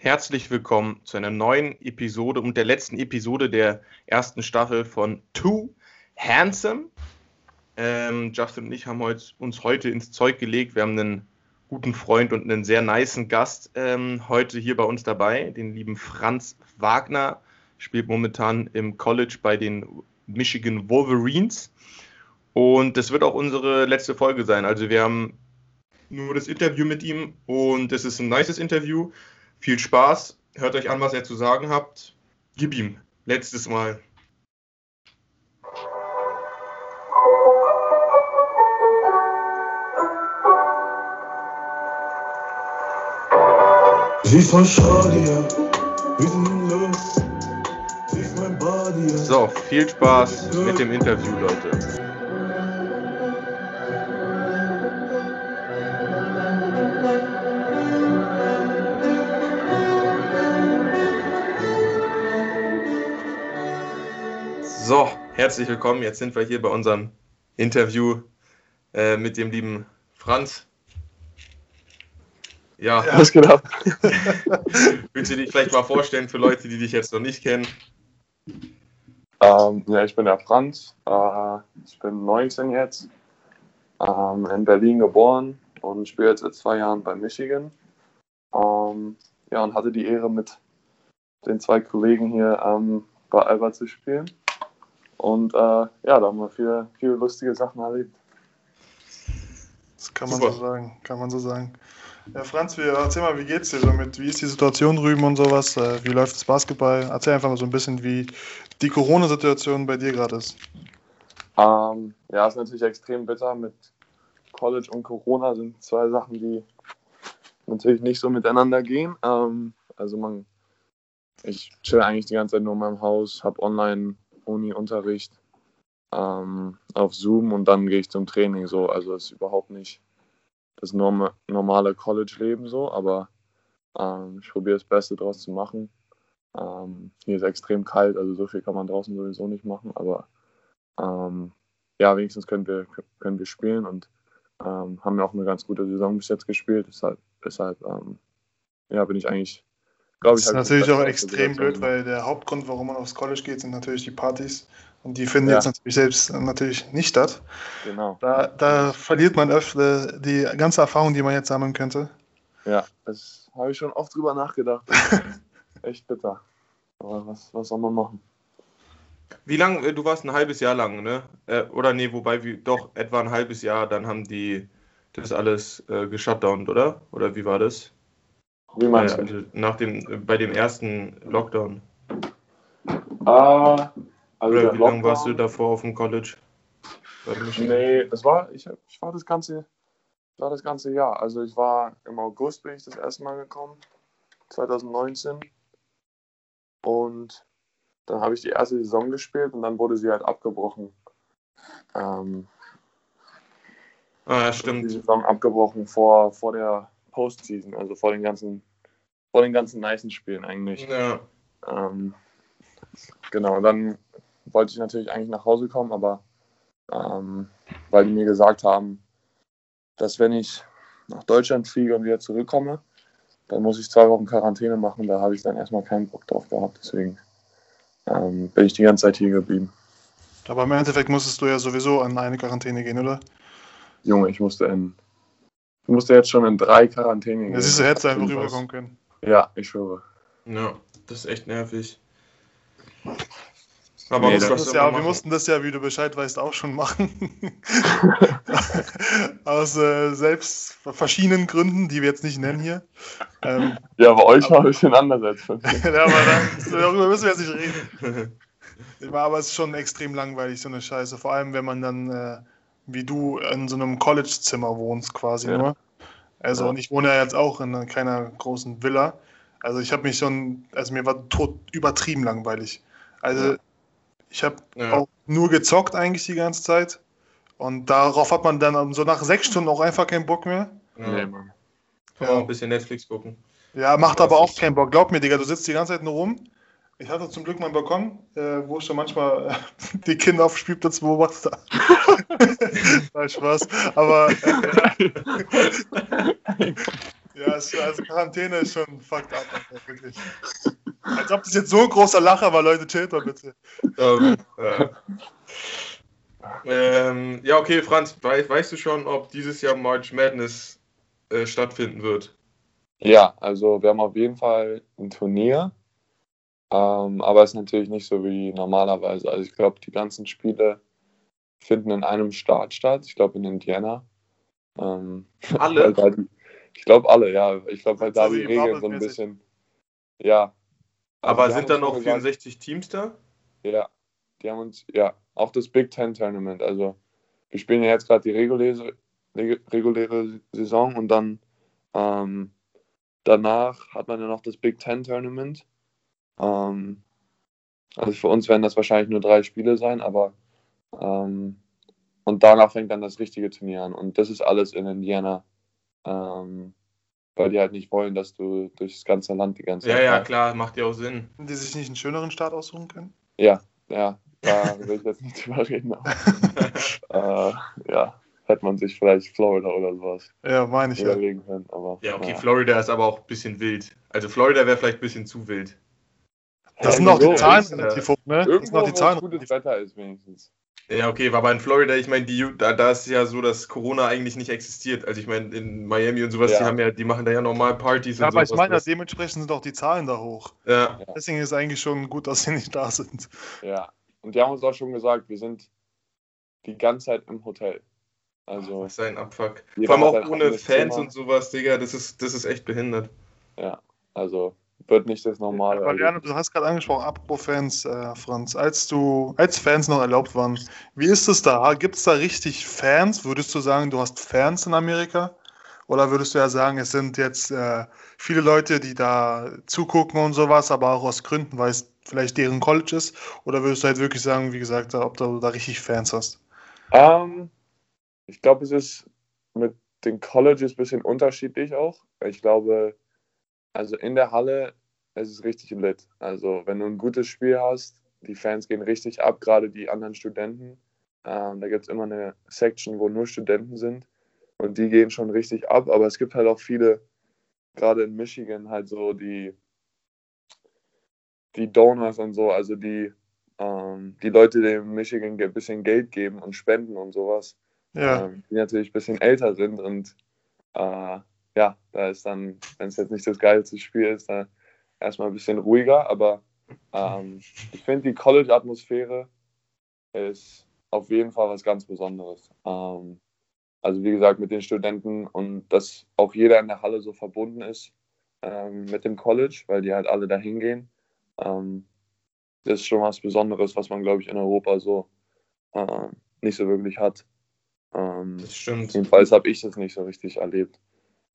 Herzlich willkommen zu einer neuen Episode und der letzten Episode der ersten Staffel von Too Handsome. Ähm, Justin und ich haben heute, uns heute ins Zeug gelegt. Wir haben einen guten Freund und einen sehr niceen Gast ähm, heute hier bei uns dabei, den lieben Franz Wagner. Spielt momentan im College bei den Michigan Wolverines. Und das wird auch unsere letzte Folge sein. Also wir haben nur das Interview mit ihm und es ist ein nices Interview. Viel Spaß. Hört euch an, was er zu sagen habt. Gib ihm. Letztes Mal. Sie ist von Shadia, wir sind in Luft. So, viel Spaß mit dem Interview, Leute. So, herzlich willkommen. Jetzt sind wir hier bei unserem Interview äh, mit dem lieben Franz. Ja, ja. was genau. Willst du dich vielleicht mal vorstellen für Leute, die dich jetzt noch nicht kennen? Ähm, ja, ich bin der Franz. Äh, ich bin 19 jetzt. Ähm, in Berlin geboren und spiele jetzt seit zwei Jahren bei Michigan. Ähm, ja, und hatte die Ehre, mit den zwei Kollegen hier ähm, bei Alba zu spielen. Und äh, ja, da haben wir viele, viele lustige Sachen erlebt. Das kann man Super. so sagen, kann man so sagen. Ja, Franz, wie, erzähl mal, wie geht's dir damit? Wie ist die Situation drüben und sowas? Äh, wie läuft das Basketball? Erzähl einfach mal so ein bisschen, wie die Corona-Situation bei dir gerade ist. Ähm, ja, ist natürlich extrem bitter. Mit College und Corona sind zwei Sachen, die natürlich nicht so miteinander gehen. Ähm, also man, ich chill eigentlich die ganze Zeit nur in meinem Haus, habe online Uni-Unterricht ähm, auf Zoom und dann gehe ich zum Training so. Also ist überhaupt nicht das norm normale College-Leben so, aber ähm, ich probiere das Beste draus zu machen. Ähm, hier ist extrem kalt, also so viel kann man draußen sowieso nicht machen, aber ähm, ja, wenigstens können wir, können wir spielen und ähm, haben ja auch eine ganz gute Saison bis jetzt gespielt. Deshalb, deshalb ähm, ja, bin ich eigentlich glaube ich. Das ist natürlich auch extrem blöd, weil der Hauptgrund, warum man aufs College geht, sind natürlich die Partys. Und die finden ja. jetzt natürlich selbst natürlich nicht statt. Genau. Da, da verliert man öfter die ganze Erfahrung, die man jetzt sammeln könnte. Ja, das habe ich schon oft drüber nachgedacht. Echt bitter. Aber was, was soll man machen? Wie lange, äh, du warst ein halbes Jahr lang, ne? Äh, oder nee, wobei, wie, doch, etwa ein halbes Jahr, dann haben die das alles äh, geshutdownt, oder? Oder wie war das? Wie meinst du? Also nach dem, bei dem ersten Lockdown. Ah, also Oder wie lange warst du davor auf dem College? Nee, das war, ich, ich war das ganze, war das ganze Jahr. Also ich war im August bin ich das erste Mal gekommen, 2019. Und dann habe ich die erste Saison gespielt und dann wurde sie halt abgebrochen. Ähm, ah, ja, stimmt. Die Saison abgebrochen vor, vor der Postseason, also vor den ganzen, vor den ganzen nicen Spielen eigentlich. Ja. Ähm, genau, und dann wollte ich natürlich eigentlich nach Hause kommen, aber ähm, weil die mir gesagt haben, dass wenn ich nach Deutschland fliege und wieder zurückkomme, dann muss ich zwei Wochen Quarantäne machen. Da habe ich dann erstmal keinen Bock drauf gehabt. Deswegen ähm, bin ich die ganze Zeit hier geblieben. Aber im Endeffekt musstest du ja sowieso an eine Quarantäne gehen, oder? Junge, ich musste in Du musst ja jetzt schon in drei Quarantäne gehen. Das ist, du hättest einfach rüberkommen können. Ja, ich schwöre. Ja, das ist echt nervig. Aber nee, das das ja, wir mussten das ja, wie du Bescheid weißt, auch schon machen. Aus äh, selbst verschiedenen Gründen, die wir jetzt nicht nennen hier. Ähm, ja, bei euch war ein bisschen anders als für Ja, aber dann, darüber müssen wir jetzt nicht reden. aber es ist schon extrem langweilig, so eine Scheiße. Vor allem, wenn man dann äh, wie du in so einem College-Zimmer wohnst quasi ja. nur. Also ja. und ich wohne ja jetzt auch in keiner großen Villa. Also ich habe mich schon, also mir war tot übertrieben langweilig. Also ja. ich habe auch nur gezockt eigentlich die ganze Zeit. Und darauf hat man dann so nach sechs Stunden auch einfach keinen Bock mehr. Nee, Mann. Kann ja. ein bisschen Netflix gucken. Ja, macht aber auch keinen Bock. Glaub mir, Digga, du sitzt die ganze Zeit nur rum ich hatte zum Glück meinen Balkon, äh, wo ich schon manchmal äh, die Kinder auf Spielplatz beobachte. Nein, Spaß. Aber äh, Ja, also Quarantäne ist schon fucked up, wirklich. Als ob das jetzt so ein großer Lacher war, Leute, chillt mal bitte. Ähm, äh. ähm, ja, okay, Franz, weißt, weißt du schon, ob dieses Jahr March Madness äh, stattfinden wird? Ja, also wir haben auf jeden Fall ein Turnier, ähm, aber es ist natürlich nicht so wie normalerweise. Also ich glaube, die ganzen Spiele finden in einem Staat statt. Ich glaube in Indiana. Ähm, Alle? die, ich glaube alle, ja. Ich glaube, weil da die Regeln so ein bisschen. Ja. Also aber sind da noch 64 Teams da? Ja. Die haben uns, ja, auch das Big Ten Tournament. Also wir spielen ja jetzt gerade die reguläre, reguläre Saison und dann ähm, danach hat man ja noch das Big Ten Tournament. Ähm, also für uns werden das wahrscheinlich nur drei Spiele sein, aber ähm, und danach fängt dann das richtige Turnier an. Und das ist alles in Indiana. Ähm, weil die halt nicht wollen, dass du durchs ganze Land die ganze Zeit. Ja, ja, klar, macht ja auch Sinn. Die sich nicht einen schöneren Start aussuchen können? Ja, ja, da will ich jetzt nicht drüber reden. äh, ja, hätte man sich vielleicht Florida oder sowas ja, meine ich überlegen ja. können. Aber, ja, okay, ja. Florida ist aber auch ein bisschen wild. Also Florida wäre vielleicht ein bisschen zu wild. Das sind noch die Zahlen relativ hoch, ne? Irgendwo, das sind noch die Zahlen. gutes Wetter ist wenigstens. Ja, okay, aber in Florida, ich meine, da, da ist ja so, dass Corona eigentlich nicht existiert. Also ich meine, in Miami und sowas, ja. die haben ja, die machen da ja normal Partys ja, und aber ich meine, dementsprechend sind auch die Zahlen da hoch. Ja. Deswegen ist es eigentlich schon gut, dass sie nicht da sind. Ja. Und die haben uns auch schon gesagt, wir sind die ganze Zeit im Hotel. Also. Das ist ein Abfuck. Vor allem auch ohne Fans Zimmer. und sowas, Digga, das ist, das ist echt behindert. Ja, also wird nicht das normale. Aber Leon, du hast gerade angesprochen, apropos Fans, äh, Franz, als du, als Fans noch erlaubt waren, wie ist es da? Gibt es da richtig Fans? Würdest du sagen, du hast Fans in Amerika? Oder würdest du ja sagen, es sind jetzt äh, viele Leute, die da zugucken und sowas, aber auch aus Gründen, weil es vielleicht deren College ist? Oder würdest du halt wirklich sagen, wie gesagt, ob du da richtig Fans hast? Um, ähm, ich glaube, es ist mit den Colleges ein bisschen unterschiedlich auch. Ich glaube, also in der Halle es ist richtig lit. Also wenn du ein gutes Spiel hast, die Fans gehen richtig ab, gerade die anderen Studenten. Ähm, da gibt es immer eine Section, wo nur Studenten sind und die gehen schon richtig ab. Aber es gibt halt auch viele, gerade in Michigan, halt so die, die Donors und so, also die, ähm, die Leute, die in Michigan ein bisschen Geld geben und spenden und sowas, ja. ähm, die natürlich ein bisschen älter sind und äh, ja, da ist dann, wenn es jetzt nicht das geilste Spiel ist, da erstmal ein bisschen ruhiger, aber ähm, ich finde, die College-Atmosphäre ist auf jeden Fall was ganz Besonderes. Ähm, also wie gesagt, mit den Studenten und dass auch jeder in der Halle so verbunden ist ähm, mit dem College, weil die halt alle da hingehen. Ähm, das ist schon was Besonderes, was man, glaube ich, in Europa so äh, nicht so wirklich hat. Ähm, das stimmt. Jedenfalls habe ich das nicht so richtig erlebt.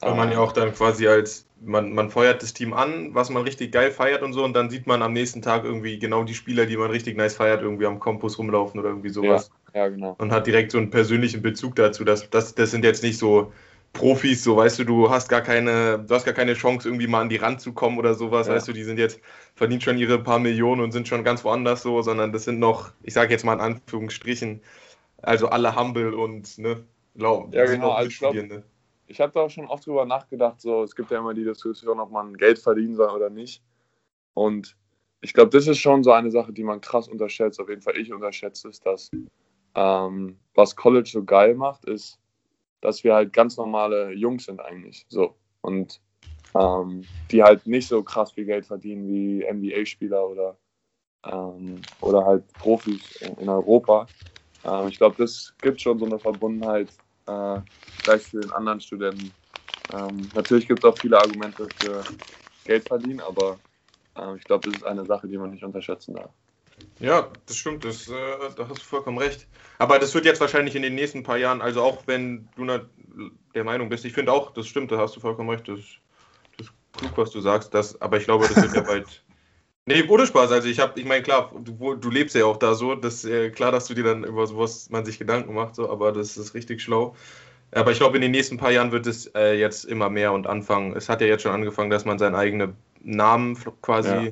Weil man ja auch dann quasi als, man, man feuert das Team an, was man richtig geil feiert und so, und dann sieht man am nächsten Tag irgendwie genau die Spieler, die man richtig nice feiert, irgendwie am Campus rumlaufen oder irgendwie sowas. Ja, ja genau. Und hat direkt so einen persönlichen Bezug dazu. Das, das, das sind jetzt nicht so Profis, so weißt du, du hast gar keine, du hast gar keine Chance, irgendwie mal an die Rand zu kommen oder sowas, ja. weißt du, die sind jetzt, verdienen schon ihre paar Millionen und sind schon ganz woanders so, sondern das sind noch, ich sage jetzt mal in Anführungsstrichen, also alle humble und ne, glaub, ja, genau, also ich glaube, ich habe da auch schon oft drüber nachgedacht, so es gibt ja immer die Diskussion, ob man Geld verdienen soll oder nicht. Und ich glaube, das ist schon so eine Sache, die man krass unterschätzt. Auf jeden Fall ich unterschätze es, dass ähm, was College so geil macht, ist, dass wir halt ganz normale Jungs sind eigentlich. So. Und ähm, die halt nicht so krass viel Geld verdienen wie NBA-Spieler oder, ähm, oder halt Profis in Europa. Ähm, ich glaube, das gibt schon so eine Verbundenheit, äh, gleich für den anderen Studenten. Ähm, natürlich gibt es auch viele Argumente für Geld verdienen, aber äh, ich glaube, das ist eine Sache, die man nicht unterschätzen darf. Ja, das stimmt, das, äh, da hast du vollkommen recht. Aber das wird jetzt wahrscheinlich in den nächsten paar Jahren, also auch wenn du der Meinung bist, ich finde auch, das stimmt, da hast du vollkommen recht, das, das ist klug, was du sagst, das, aber ich glaube, das wird ja bald. Nee, ohne Spaß. Also ich habe, ich meine, klar, du, du, lebst ja auch da so, das ist äh, klar, dass du dir dann über sowas man sich Gedanken macht, so, aber das ist richtig schlau. Aber ich glaube, in den nächsten paar Jahren wird es äh, jetzt immer mehr und anfangen. Es hat ja jetzt schon angefangen, dass man seinen eigenen Namen quasi ja.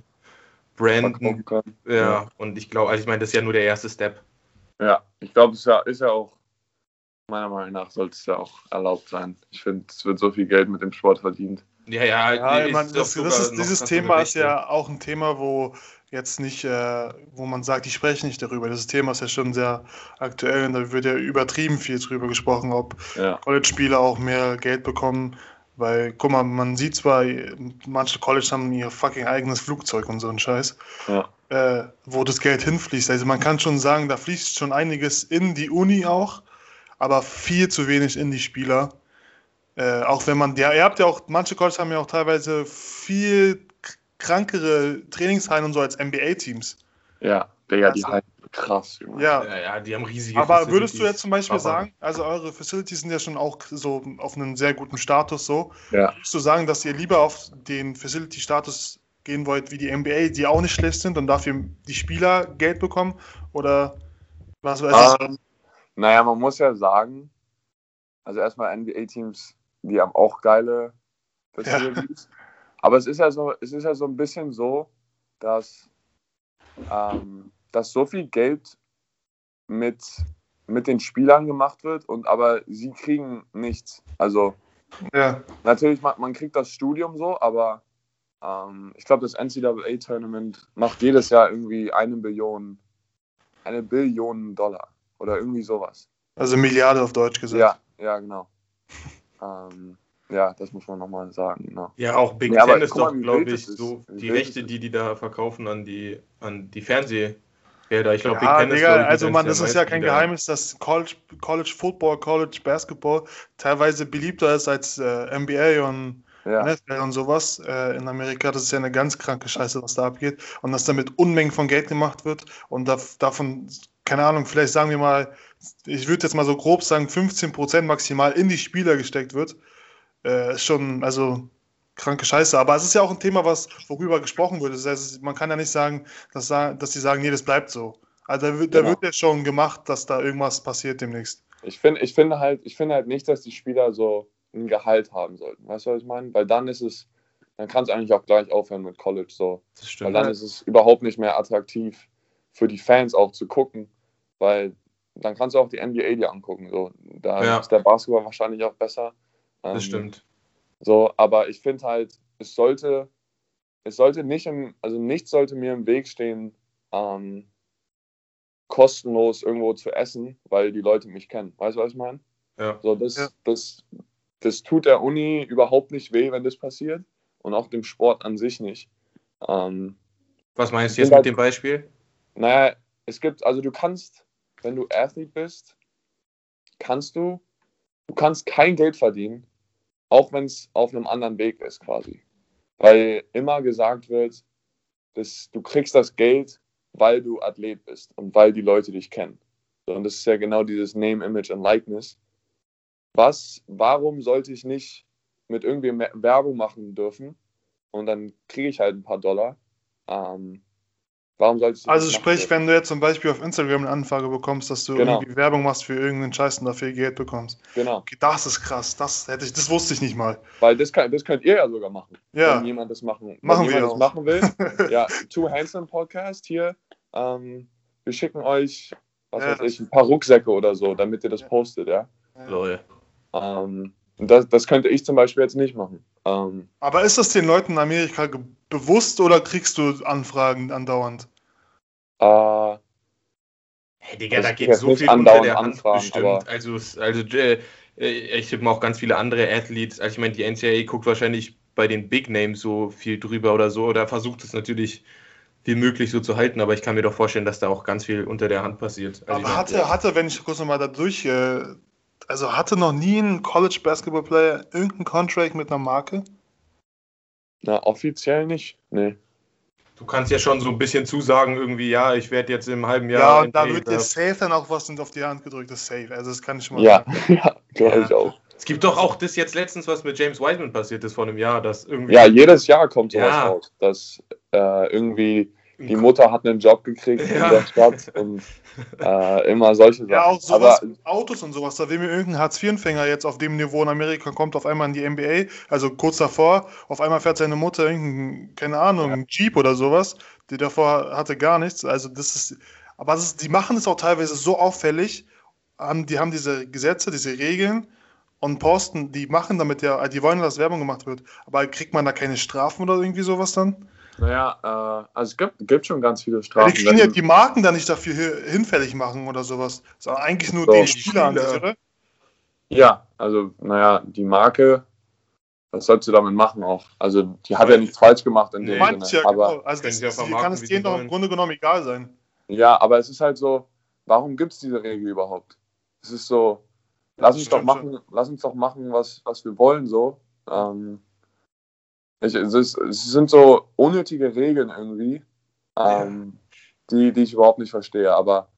branden kann. Ja, ja, und ich glaube, also ich meine, das ist ja nur der erste Step. Ja, ich glaube, es ist ja auch meiner Meinung nach sollte es ja auch erlaubt sein. Ich finde, es wird so viel Geld mit dem Sport verdient. Ja, ja, Ja, ich meine, das, das ist, dieses Thema ist ja auch ein Thema, wo jetzt nicht, äh, wo man sagt, die sprechen nicht darüber. Das Thema ist ja schon sehr aktuell und da wird ja übertrieben viel drüber gesprochen, ob Ja, College-Spieler auch mehr Geld bekommen. Weil, guck mal, man sieht zwar, manche College haben ihr fucking eigenes Flugzeug und so ein Scheiß, ja, äh, wo das Geld hinfließt. Also man kann schon sagen, da fließt schon einiges in die Uni auch, aber viel zu wenig in die Spieler. Äh, auch wenn man, ja, ihr habt ja auch, manche Colleges haben ja auch teilweise viel krankere Trainingshallen und so als NBA-Teams. ja. Digga, die Also- halten krass, Junge. Ja, Ja, ja, die haben riesige aber würdest du Facilities. jetzt zum Beispiel Aber- sagen, also eure Facilities sind ja schon auch so auf einem sehr guten Status so, Ja. würdest du sagen, dass ihr lieber auf den Facility-Status gehen wollt wie die NBA, die auch nicht schlecht sind und dafür die Spieler Geld bekommen? Oder was weiß ich? Ähm, naja, man muss ja sagen, also erstmal NBA-Teams, die haben auch geile Facilities. Aber es ist ja so, es ist ja so ein bisschen so, dass, ähm, dass so viel Geld mit, mit den Spielern gemacht wird und aber sie kriegen nichts. Also Ja, natürlich, man, man kriegt das Studium so, aber ähm, ich glaube, das NCAA-Tournament macht jedes Jahr irgendwie eine Billion, eine Billion Dollar oder irgendwie sowas. also Milliarde auf Deutsch gesagt. Ja, ja, genau. Ähm, ja, das muss man nochmal sagen, genau. Ja, auch Big aber Ten ist doch, glaube ich, ist. so die Rechte, die die da verkaufen an die, an die Fernsehgelder. Ich glaube, Ja, Big Ten ist, Digga, glaub ich, also man, das ist ja kein Geheimnis, dass College, College Football, College Basketball teilweise beliebter ist als äh, NBA und Ja, NFL und sowas äh, in Amerika. Das ist ja eine ganz kranke Scheiße, was da abgeht. Und dass damit Unmengen von Geld gemacht wird und da, davon, keine Ahnung, vielleicht sagen wir mal, ich würde jetzt mal so grob sagen, 15% maximal in die Spieler gesteckt wird, äh, ist schon, also kranke Scheiße. Aber es ist ja auch ein Thema, was worüber gesprochen wird. Das heißt, man kann ja nicht sagen, dass, dass die sagen, nee, das bleibt so. Also da wird, da Genau. wird ja schon gemacht, dass da irgendwas passiert demnächst. ich finde ich finde halt, ich finde halt nicht, dass die Spieler so ein Gehalt haben sollten. Weißt du, was ich meine? Weil dann ist es, dann kann es eigentlich auch gleich aufhören mit College so. Das Weil stimmt. dann ist es überhaupt nicht mehr attraktiv für die Fans auch zu gucken, weil dann kannst du auch die NBA dir angucken. So. Da Ja. ist der Basketball wahrscheinlich auch besser. Ähm, Das stimmt. So, aber ich finde halt, es sollte, es sollte nicht im, also nichts sollte mir im Weg stehen, ähm, kostenlos irgendwo zu essen, weil die Leute mich kennen. Weißt du, was ich meine? Ja. So, das, Ja. das, das tut der Uni überhaupt nicht weh, wenn das passiert. Und auch dem Sport an sich nicht. Ähm, Was meinst du jetzt mit halt- dem Beispiel? naja, es gibt, also du kannst, wenn du Athlete bist, kannst du, du kannst kein Geld verdienen, auch wenn es auf einem anderen Weg ist quasi. Weil immer gesagt wird, dass du kriegst das Geld, weil du Athlet bist und weil die Leute dich kennen. Und das ist ja genau dieses Name, Image und Likeness. Was, warum sollte ich nicht mit irgendwie mehr Werbung machen dürfen und dann kriege ich halt ein paar Dollar? Ähm, warum sollte ich das Also sprich, wenn du jetzt zum Beispiel auf Instagram eine Anfrage bekommst, dass du Genau. irgendwie Werbung machst für irgendeinen Scheiß und dafür Geld bekommst. Genau, Okay, das ist krass. Das hätte ich, das wusste ich nicht mal. weil das, kann, das könnt ihr ja sogar machen. Ja. Wenn jemand das machen, Machen wenn wir das machen will. ja, Two Handsome Podcast hier. Ähm, wir schicken euch, was Ja. weiß ich, ein paar Rucksäcke oder so, damit ihr das postet, ja. Lol. Ähm, das, das könnte ich zum Beispiel jetzt nicht machen. Ähm, Aber ist das den Leuten in Amerika bewusst oder kriegst du Anfragen andauernd? Äh, Hey, Digga, da geht so viel unter der Hand Anfragen, bestimmt. Also, also äh, äh, ich tippe mal auch ganz viele andere Athletes. Also ich meine, die NCAA guckt wahrscheinlich bei den Big Names so viel drüber oder so oder versucht es natürlich wie möglich so zu halten, aber ich kann mir doch vorstellen, dass da auch ganz viel unter der Hand passiert. Also Aber mein, hatte, hatte, wenn ich kurz nochmal da durch, äh, also hatte noch nie ein College Basketball Player irgendeinen Contract mit einer Marke? na, offiziell nicht. Nee. Du kannst ja schon so ein bisschen zusagen, irgendwie, ja, ich werde jetzt im halben Ja, Jahr. und da wird dir safe dann auch was auf die Hand gedrückt, das ist safe. Also das kann ich schon mal Ja, sagen. ja, glaube Ja. ich auch. Es gibt doch auch das jetzt letztens, was mit James Wiseman passiert ist vor einem Jahr, dass irgendwie. Ja, jedes Jahr kommt sowas Ja. raus, dass äh, irgendwie die Mutter hat einen Job gekriegt Ja. in der Stadt und äh, immer solche Sachen. Ja, auch sowas Aber mit Autos und sowas. Da will mir irgendein Hartz-IV-Empfänger jetzt auf dem Niveau in Amerika kommt, auf einmal in die NBA, also kurz davor, auf einmal fährt seine Mutter irgendein, keine Ahnung, einen Jeep oder sowas, die davor hatte gar nichts. Also das ist, aber das ist, die machen es auch teilweise so auffällig, haben, die haben diese Gesetze, diese Regeln und posten, die machen damit ja, die wollen, dass Werbung gemacht wird. Aber kriegt man da keine Strafen oder irgendwie sowas dann? Naja, äh, also es gibt, gibt schon ganz viele Strafen. Ja, die können ja die Marken da nicht dafür hinfällig machen oder sowas, sondern eigentlich nur so, den Spieler an sich, oder? Ja, also, naja, die Marke, was sollst du damit machen auch? Also, die hat ja nichts falsch gemacht in dem Sinne. Ja, aber genau. Also, das, das, kann es denen doch im Grunde genommen egal sein. Ja, aber es ist halt so, warum gibt es diese Regel überhaupt? Es ist so, lass uns doch machen, schon. lass uns doch machen, was, was wir wollen, so. Ähm, ich, es, ist, es, sind so unnötige Regeln irgendwie, ähm, ja. die, die ich überhaupt nicht verstehe. Aber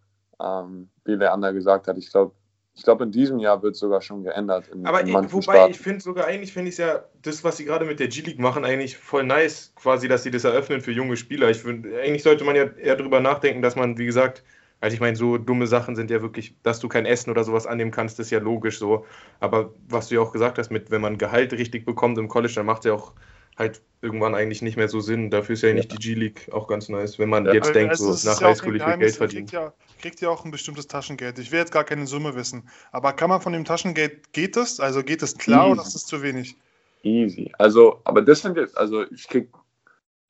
ähm, wie Leander gesagt hat, ich glaube, ich glaube, in diesem Jahr wird es sogar schon geändert. In, Aber in wobei, Staaten. ich finde sogar eigentlich, finde ich es ja, das, was sie gerade mit der G-League machen, eigentlich voll nice, quasi, dass sie das eröffnen für junge Spieler. Ich finde, eigentlich sollte man ja eher darüber nachdenken, dass man, wie gesagt, also ich meine, so dumme Sachen sind ja wirklich, dass du kein Essen oder sowas annehmen kannst, ist ja logisch so. Aber was du ja auch gesagt hast, mit wenn man Gehalt richtig bekommt im College, dann macht es ja auch halt irgendwann eigentlich nicht mehr so Sinn. Dafür ist ja, ja. nicht die G-League auch ganz nice, wenn man ja. jetzt also denkt, so nach ja Highschool ich will Geld verdienen. Kriegt ja, kriegt ja auch ein bestimmtes Taschengeld. Ich will jetzt gar keine Summe wissen. Aber kann man von dem Taschengeld, geht es? Also geht es klar Easy. oder ist es zu wenig? Easy. Also, aber das sind jetzt, also ich krieg,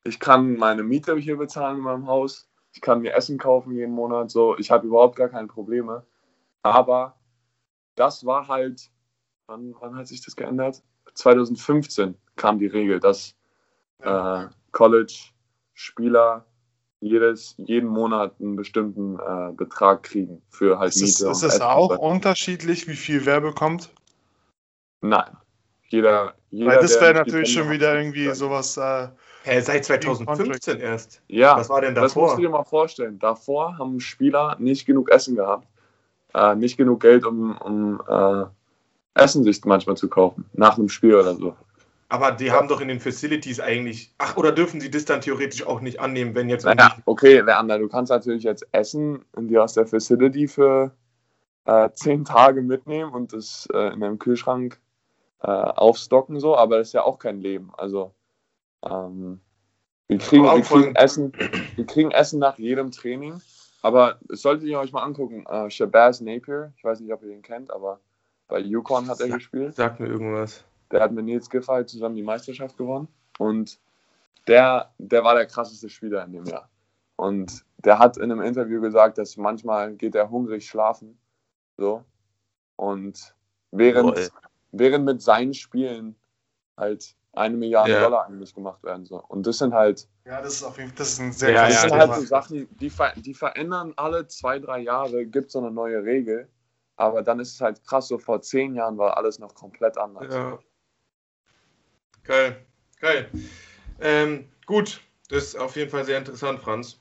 ich kann meine Miete hier bezahlen in meinem Haus ich kann mir Essen kaufen jeden Monat, so, ich habe überhaupt gar keine Probleme. Aber das war halt, wann, wann hat sich das geändert? 2015 kam die Regel, dass äh, College-Spieler jedes, jeden Monat einen bestimmten äh, Betrag kriegen für halt ist Miete. Es, ist es auch unterschiedlich, wie viel wer bekommt? Nein. Jeder, jeder Weil das wäre natürlich schon wieder irgendwie sowas. Äh, Hä, seit 2015 erst? Ja. Was war denn davor? Das musst du dir mal vorstellen. Davor haben Spieler nicht genug Essen gehabt. Äh, nicht genug Geld, um, um äh, Essen sich manchmal zu kaufen. Nach einem Spiel oder so. Aber die haben doch in den Facilities eigentlich. Ach, oder dürfen sie das dann theoretisch auch nicht annehmen, wenn jetzt. Naja, okay, Leander, du kannst natürlich jetzt Essen in dir aus der Facility für äh, zehn Tage mitnehmen und das äh, in deinem Kühlschrank äh, aufstocken, so, aber das ist ja auch kein Leben. Also ähm, wir, kriegen, wir, kriegen Essen, wir kriegen Essen nach jedem Training. Aber es solltet ihr euch mal angucken. Äh, Shabazz Napier, ich weiß nicht, ob ihr den kennt, aber bei Yukon hat er gespielt. Sagt mir irgendwas. Der hat mit Nils Giffey zusammen die Meisterschaft gewonnen. Und der, der war der krasseste Spieler in dem Jahr. Und der hat in einem Interview gesagt, dass manchmal geht er hungrig schlafen. So. Und während, während mit seinen Spielen halt eine Milliarde ja. Dollar eigentlich gemacht werden. So. Und das sind halt. Ja, das ist auf jeden Fall das ist ein sehr ja, Das sind halt so Sachen, die, ver die verändern alle zwei, drei Jahre, gibt es so eine neue Regel. Aber dann ist es halt krass, so vor zehn Jahren war alles noch komplett anders. Ja. Geil, geil. Ähm, gut, das ist auf jeden Fall sehr interessant, Franz.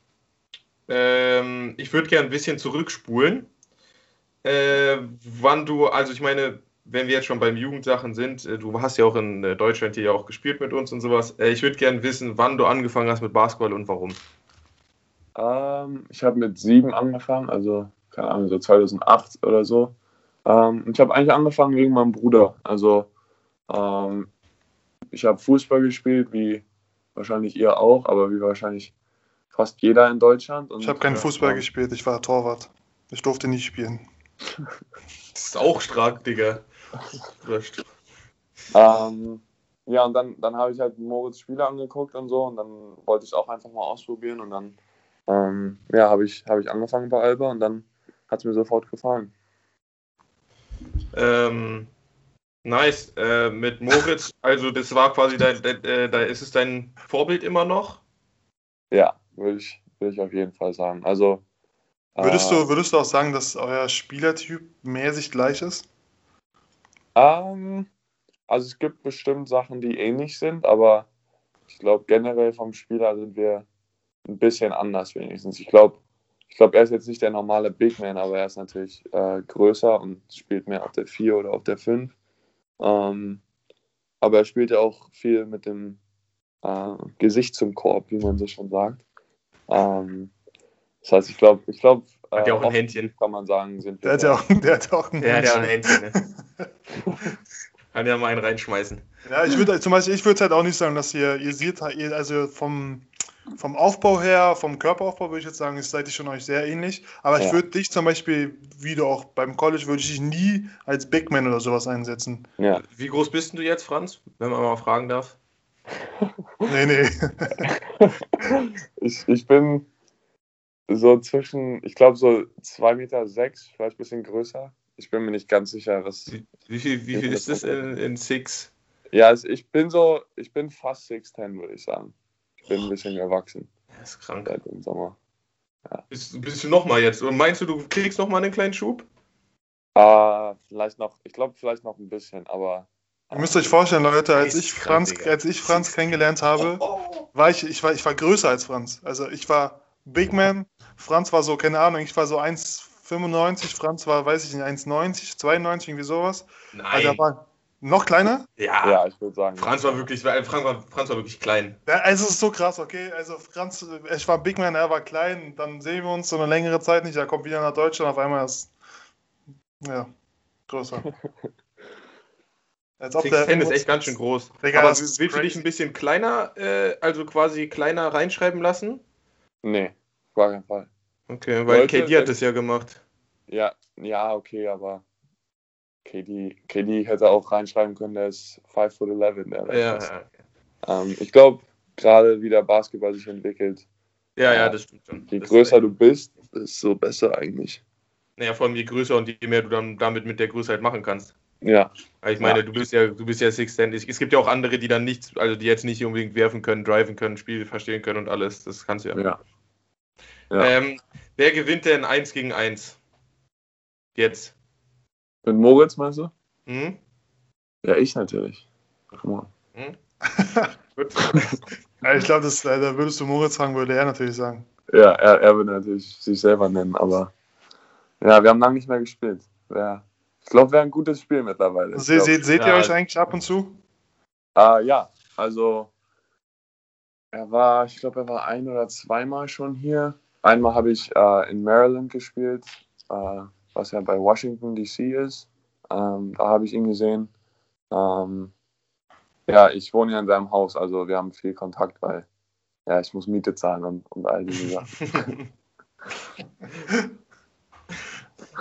Ähm, ich würde gerne ein bisschen zurückspulen. Äh, wann du, also ich meine, wenn wir jetzt schon beim Jugendsachen sind, äh, du hast ja auch in äh, Deutschland hier ja auch gespielt mit uns und sowas. Äh, ich würde gerne wissen, wann du angefangen hast mit Basketball und warum. Ähm, ich habe mit sieben angefangen, also keine Ahnung, so 2008 oder so. Ähm, ich habe eigentlich angefangen wegen meinem Bruder. Also ähm, ich habe Fußball gespielt, wie wahrscheinlich ihr auch, aber wie wahrscheinlich fast jeder in Deutschland. Und, ich habe keinen Fußball äh, gespielt, ich war Torwart. Ich durfte nicht spielen. das ist auch stark, Digga. Ähm, ja, und dann, dann habe ich halt Moritz Spiele angeguckt und so und dann wollte ich es auch einfach mal ausprobieren und dann ähm, ja, habe ich, hab ich angefangen bei Alba und dann hat es mir sofort gefallen. Ähm, nice. Äh, mit Moritz, also das war quasi, da, da, äh, ist es dein Vorbild immer noch? Ja, würde ich, würd ich auf jeden Fall sagen. Also Würdest du, äh, würdest du auch sagen, dass euer Spielertyp mehr sich gleich ist? Ähm, also es gibt bestimmt Sachen, die ähnlich sind, aber ich glaube generell vom Spieler sind wir ein bisschen anders wenigstens. Ich glaube, ich glaube, er ist jetzt nicht der normale Big Man, aber er ist natürlich äh, größer und spielt mehr auf der 4 oder auf der 5. Ähm, aber er spielt ja auch viel mit dem äh, Gesicht zum Korb, wie man so schon sagt. Ähm, das heißt, ich glaube, ich glaube, hat ja auch ein äh, Händchen. Kann man sagen, sind der hat ja auch, der hat auch ein der Händchen. Hat ja auch ein Händchen ne? kann ja mal einen reinschmeißen. Ja, ich würde zum Beispiel, ich würde halt auch nicht sagen, dass ihr, ihr seht, ihr, also vom, vom Aufbau her, vom Körperaufbau würde ich jetzt sagen, ist seid ihr schon euch sehr ähnlich. Aber ich Ja. würde dich zum Beispiel, wie du auch beim College, würde ich dich nie als Big Man oder sowas einsetzen. Ja. Wie groß bist denn du jetzt, Franz? Wenn man mal fragen darf. Nee, nee. Ich, ich bin so zwischen, ich glaube so 2,6 Meter, sechs, vielleicht ein bisschen größer. Ich bin mir nicht ganz sicher, was. Wie viel, wie viel ist das in, in Six? Ja, es- ich bin so, ich bin fast 6'10, würde ich sagen. Ich bin ein bisschen gewachsen Das ist krank. seit dem Sommer. Bist, bist du nochmal jetzt? Und meinst du, du kriegst nochmal einen kleinen Schub? Ah, vielleicht noch, ich glaube vielleicht noch ein bisschen, aber Ihr müsst euch vorstellen, Leute, als ich Franz, als ich Franz kennengelernt habe, Oh, war ich, ich war, ich war größer als Franz. Also ich war Big Man, Franz war so, keine Ahnung, ich war so 1,95, Franz war, weiß ich nicht, 1,90, 92, irgendwie sowas. Nein. Also er war noch kleiner. ja. ja, ich würde sagen. Franz war wirklich, Franz war, Franz war wirklich klein. Ja, also es ist so krass, okay? Also Franz, ich war Big Man, er war klein, dann sehen wir uns so eine längere Zeit nicht, er kommt wieder nach Deutschland, auf einmal ist ja größer. Als ob 6'10 ist echt ganz schön groß. Digga, Aber willst ist du crazy. dich ein bisschen kleiner, äh, also quasi kleiner reinschreiben lassen? Nee, auf gar keinen Fall. Okay, weil Leute, KD hat das ja gemacht. Ja, ja, okay, aber KD, KD hätte auch reinschreiben können, der ist 5 foot 11. Der Ja, ja, Ähm, ich glaube, gerade wie der Basketball sich entwickelt, ja, ja, das stimmt schon. je Das größer du bist, desto besser eigentlich. Naja, vor allem je größer und je mehr du dann damit mit der Größe halt machen kannst. Ja, ich meine, Ja. du bist ja, du bist ja 6'10. Es es gibt ja auch andere, die dann nichts, also die jetzt nicht unbedingt werfen können, driven können, Spiel verstehen können und alles. Das kannst du ja. ja. Ja. Ähm, wer gewinnt denn 1 gegen 1? Jetzt. Mit Moritz meinst du? Hm? Ja, ich natürlich. Come on. Hm? Gut. Ja, ich glaube, äh, da würdest du Moritz fragen, würde er natürlich sagen. Ja, er, er würde natürlich sich selber nennen, aber ja, wir haben lange nicht mehr gespielt. Wär, ich glaube, wäre ein gutes Spiel mittlerweile. Se, glaub- seht seht ihr Ja. euch eigentlich ab und zu? Ah, ja, also er war, ich glaube, er war ein oder zweimal schon hier. Einmal habe ich äh, in Maryland gespielt, äh, was ja bei Washington DC ist. Ähm, da habe ich ihn gesehen. Ähm, ja, ich wohne ja in seinem Haus, also wir haben viel Kontakt, weil ja, ich muss Miete zahlen und, und all diese Sachen.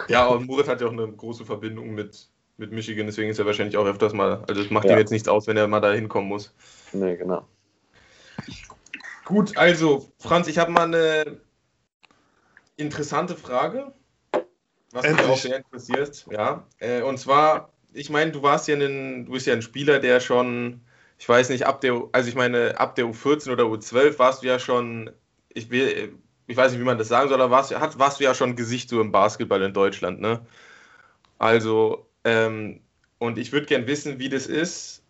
ja, und Murat hat ja auch eine große Verbindung mit, mit Michigan, deswegen ist er wahrscheinlich auch öfters mal, also es macht Ja. ihm jetzt nichts aus, wenn er mal da hinkommen muss. Nee, genau. Gut, also, Franz, ich habe mal eine interessante Frage, was mich auch sehr interessiert. Ja, äh, und zwar, ich meine, du warst ja ein, du bist ja ein Spieler, der schon, ich weiß nicht, ab der, also ich meine, ab der U14 oder U12 warst du ja schon, ich will, ich weiß nicht, wie man das sagen soll, aber warst, hat, warst du ja schon Gesicht so im Basketball in Deutschland, ne? Also, ähm, und ich würde gern wissen, wie das ist,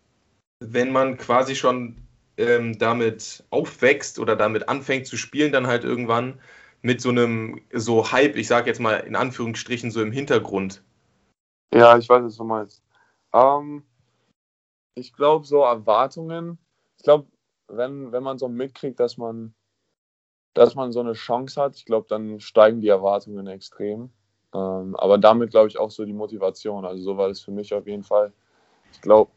wenn man quasi schon ähm, damit aufwächst oder damit anfängt zu spielen, dann halt irgendwann mit so einem so Hype, ich sage jetzt mal in Anführungsstrichen so im Hintergrund. Ja, ich weiß, was du meinst. Ähm, ich glaube, so Erwartungen, ich glaube, wenn, wenn man so mitkriegt, dass man, dass man so eine Chance hat, ich glaube, dann steigen die Erwartungen extrem. Ähm, aber damit glaube ich auch so die Motivation. Also so war das für mich auf jeden Fall. Ich glaube,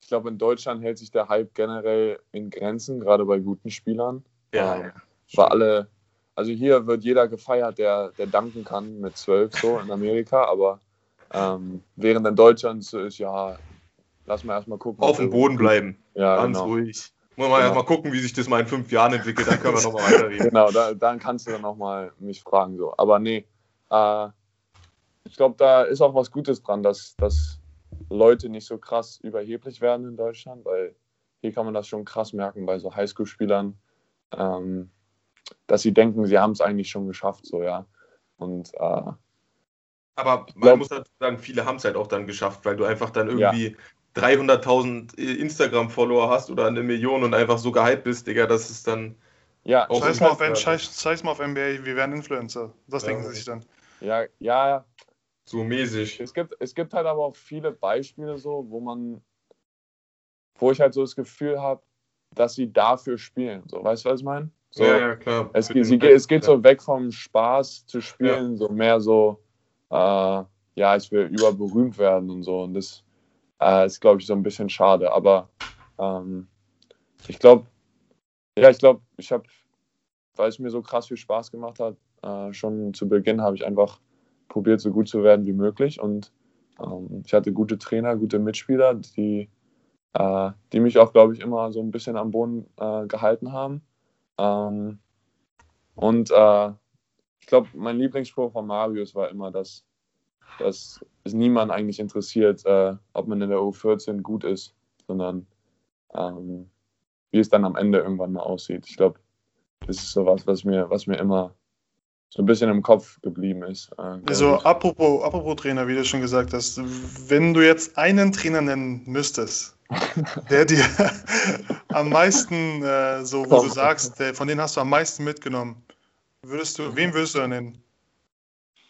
ich glaube, in Deutschland hält sich der Hype generell in Grenzen, gerade bei guten Spielern. Ähm, weil alle, also hier wird jeder gefeiert, der, der danken kann mit zwölf so in Amerika, aber ähm, während in Deutschland so ist, ja, lass mal erstmal gucken. Auf dem Boden bleiben, Ja, ganz genau. ruhig. Muss man Genau. erst mal gucken, wie sich das mal in fünf Jahren entwickelt, dann können wir nochmal weiterreden. Genau, da, dann kannst du dann auch mal mich fragen. So. Aber nee, äh, ich glaube, da ist auch was Gutes dran, dass, dass Leute nicht so krass überheblich werden in Deutschland, weil hier kann man das schon krass merken bei so Highschool-Spielern, ähm, dass sie denken, sie haben es eigentlich schon geschafft, so ja. Und äh, Aber man glaub- muss dazu sagen, viele haben es halt auch dann geschafft, weil du einfach dann irgendwie 300.000 Instagram-Follower hast oder eine Million und einfach so gehypt bist, Digga, das ist dann. ja, Auch Scheiß mal, auf, Basketball. scheiß, scheiß mal auf NBA, wir werden Influencer. Das Ja. denken sie sich dann. ja, ja, So mäßig. Es gibt, es gibt halt aber auch viele Beispiele so, wo man, wo ich halt so das Gefühl habe, dass sie dafür spielen. So, weißt du, was ich meine? So, ja, ja, klar. es, sie, geht- es geht ja. so weg vom Spaß zu spielen, so mehr so, äh, ja, ich will überberühmt werden und so. Und das äh, ist, glaube ich, so ein bisschen schade. Aber ähm, ich glaube, ja, ich glaube, ich habe, weil es mir so krass viel Spaß gemacht hat, äh, schon zu Beginn habe ich einfach probiert, so gut zu werden wie möglich. Und ähm, ich hatte gute Trainer, gute Mitspieler, die, äh, die mich auch, glaube ich, immer so ein bisschen am Boden äh, gehalten haben. Ähm, und äh, ich glaube, mein Lieblingsspruch von Marius war immer, dass, dass es niemand eigentlich interessiert, äh, ob man in der U14 gut ist, sondern ähm, wie es dann am Ende irgendwann mal aussieht. Ich glaube, das ist sowas, was mir, was mir immer so ein bisschen im Kopf geblieben ist. Äh, also apropos, apropos Trainer, wie du schon gesagt hast, wenn du jetzt einen Trainer nennen müsstest, der dir am meisten, äh, so wo du sagst, der, von denen hast du am meisten mitgenommen, würdest du, wen würdest du da nennen?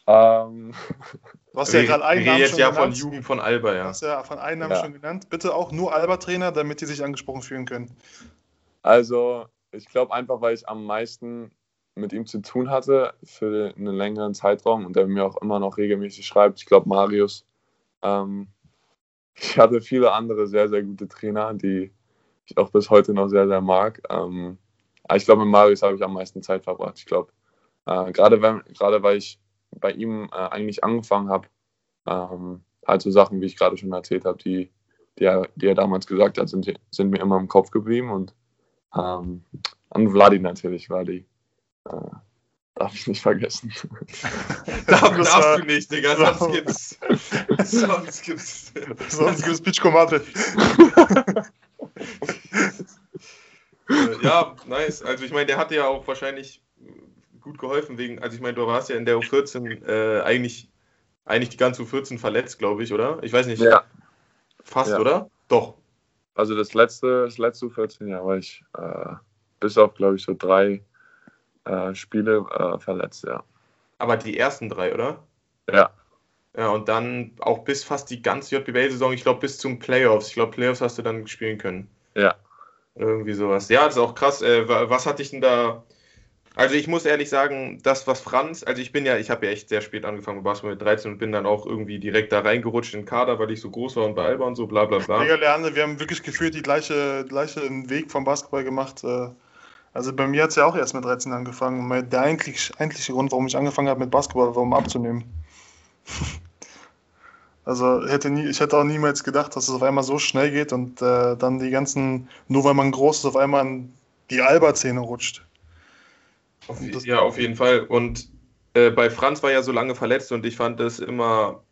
Ähm, du hast ja gerade einen Namen jetzt schon ja genannt. von Jugend von Alba, ja. Du hast ja von einem Namen ja. schon genannt. Bitte auch nur Alba-Trainer, damit die sich angesprochen fühlen können. Also, ich glaube einfach, weil ich am meisten mit ihm zu tun hatte für einen längeren Zeitraum und der mir auch immer noch regelmäßig schreibt. Ich glaube, Marius. Ähm, ich hatte viele andere sehr, sehr gute Trainer, die ich auch bis heute noch sehr, sehr mag. Ähm, aber ich glaube, mit Marius habe ich am meisten Zeit verbracht. Ich glaube, äh, gerade, gerade weil ich bei ihm äh, eigentlich angefangen habe, ähm, halt so Sachen, wie ich gerade schon erzählt habe, die, die, er, die er damals gesagt hat, sind, sind mir immer im Kopf geblieben. Und ähm, an Vladi natürlich, Vladi. Äh, darf ich nicht vergessen. darf, darfst du nicht, Digga, sonst gibt's. sonst gibt's. sonst gibt's Pitchko Madrid. Äh, ja, nice. Also ich meine, der hatte ja auch wahrscheinlich gut geholfen wegen, also ich meine, du warst ja in der U14 äh, eigentlich, eigentlich die ganze U14 verletzt, glaube ich, oder? Ich weiß nicht. Ja. Fast, ja. oder? Doch. Also das letzte, das letzte U14 Jahr war ich äh, bis auf, glaube ich, so drei äh, Spiele äh, verletzt, ja. Aber die ersten drei, oder? Ja. Ja, und dann auch bis fast die ganze JBL-Saison, ich glaube bis zum Playoffs. Ich glaube, Playoffs hast du dann spielen können. Ja. Irgendwie sowas. Ja, das ist auch krass. Äh, was hatte ich denn da? Also ich muss ehrlich sagen, das, was Franz, also ich bin ja, ich habe ja echt sehr spät angefangen mit Basketball mit 13 und bin dann auch irgendwie direkt da reingerutscht in den Kader, weil ich so groß war und bei Alba und so, bla bla bla. Mega Lerne, wir haben wirklich gefühlt die gleiche, gleichen Weg vom Basketball gemacht. Äh, also bei mir hat es ja auch erst mit 13 angefangen. Der eigentlich, eigentliche Grund, warum ich angefangen habe mit Basketball, war um abzunehmen. Also hätte nie, ich hätte auch niemals gedacht, dass es auf einmal so schnell geht und äh, dann die ganzen, nur weil man groß ist, auf einmal an die Alba-Zähne rutscht. Auf, ja, auf jeden Fall. Und äh, bei Franz war ja so lange verletzt und ich fand es immer,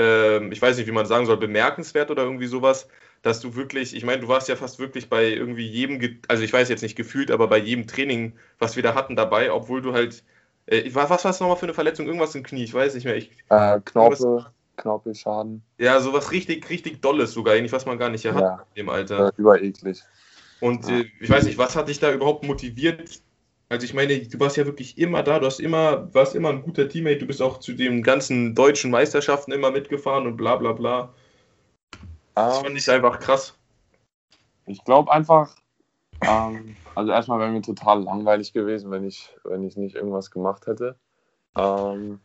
äh, ich weiß nicht, wie man sagen soll, bemerkenswert oder irgendwie sowas, dass du wirklich, ich meine, du warst ja fast wirklich bei irgendwie jedem, also ich weiß jetzt nicht gefühlt, aber bei jedem Training, was wir da hatten dabei, obwohl du halt, äh, was war es nochmal für eine Verletzung? Irgendwas im Knie, ich weiß nicht mehr. Ich, äh, Knorpel, Knorpelschaden. Ja, sowas richtig, richtig Dolles sogar, eigentlich, was man gar nicht hier ja, hat im Alter. Äh, übereklig. Und ja. äh, ich weiß nicht, was hat dich da überhaupt motiviert? Also ich meine, du warst ja wirklich immer da, du hast immer, warst immer ein guter Teammate, du bist auch zu den ganzen deutschen Meisterschaften immer mitgefahren und bla bla bla. Das um, fand ich einfach krass. Ich glaube einfach, ähm, also erstmal wäre mir total langweilig gewesen, wenn ich, wenn ich nicht irgendwas gemacht hätte. Ähm,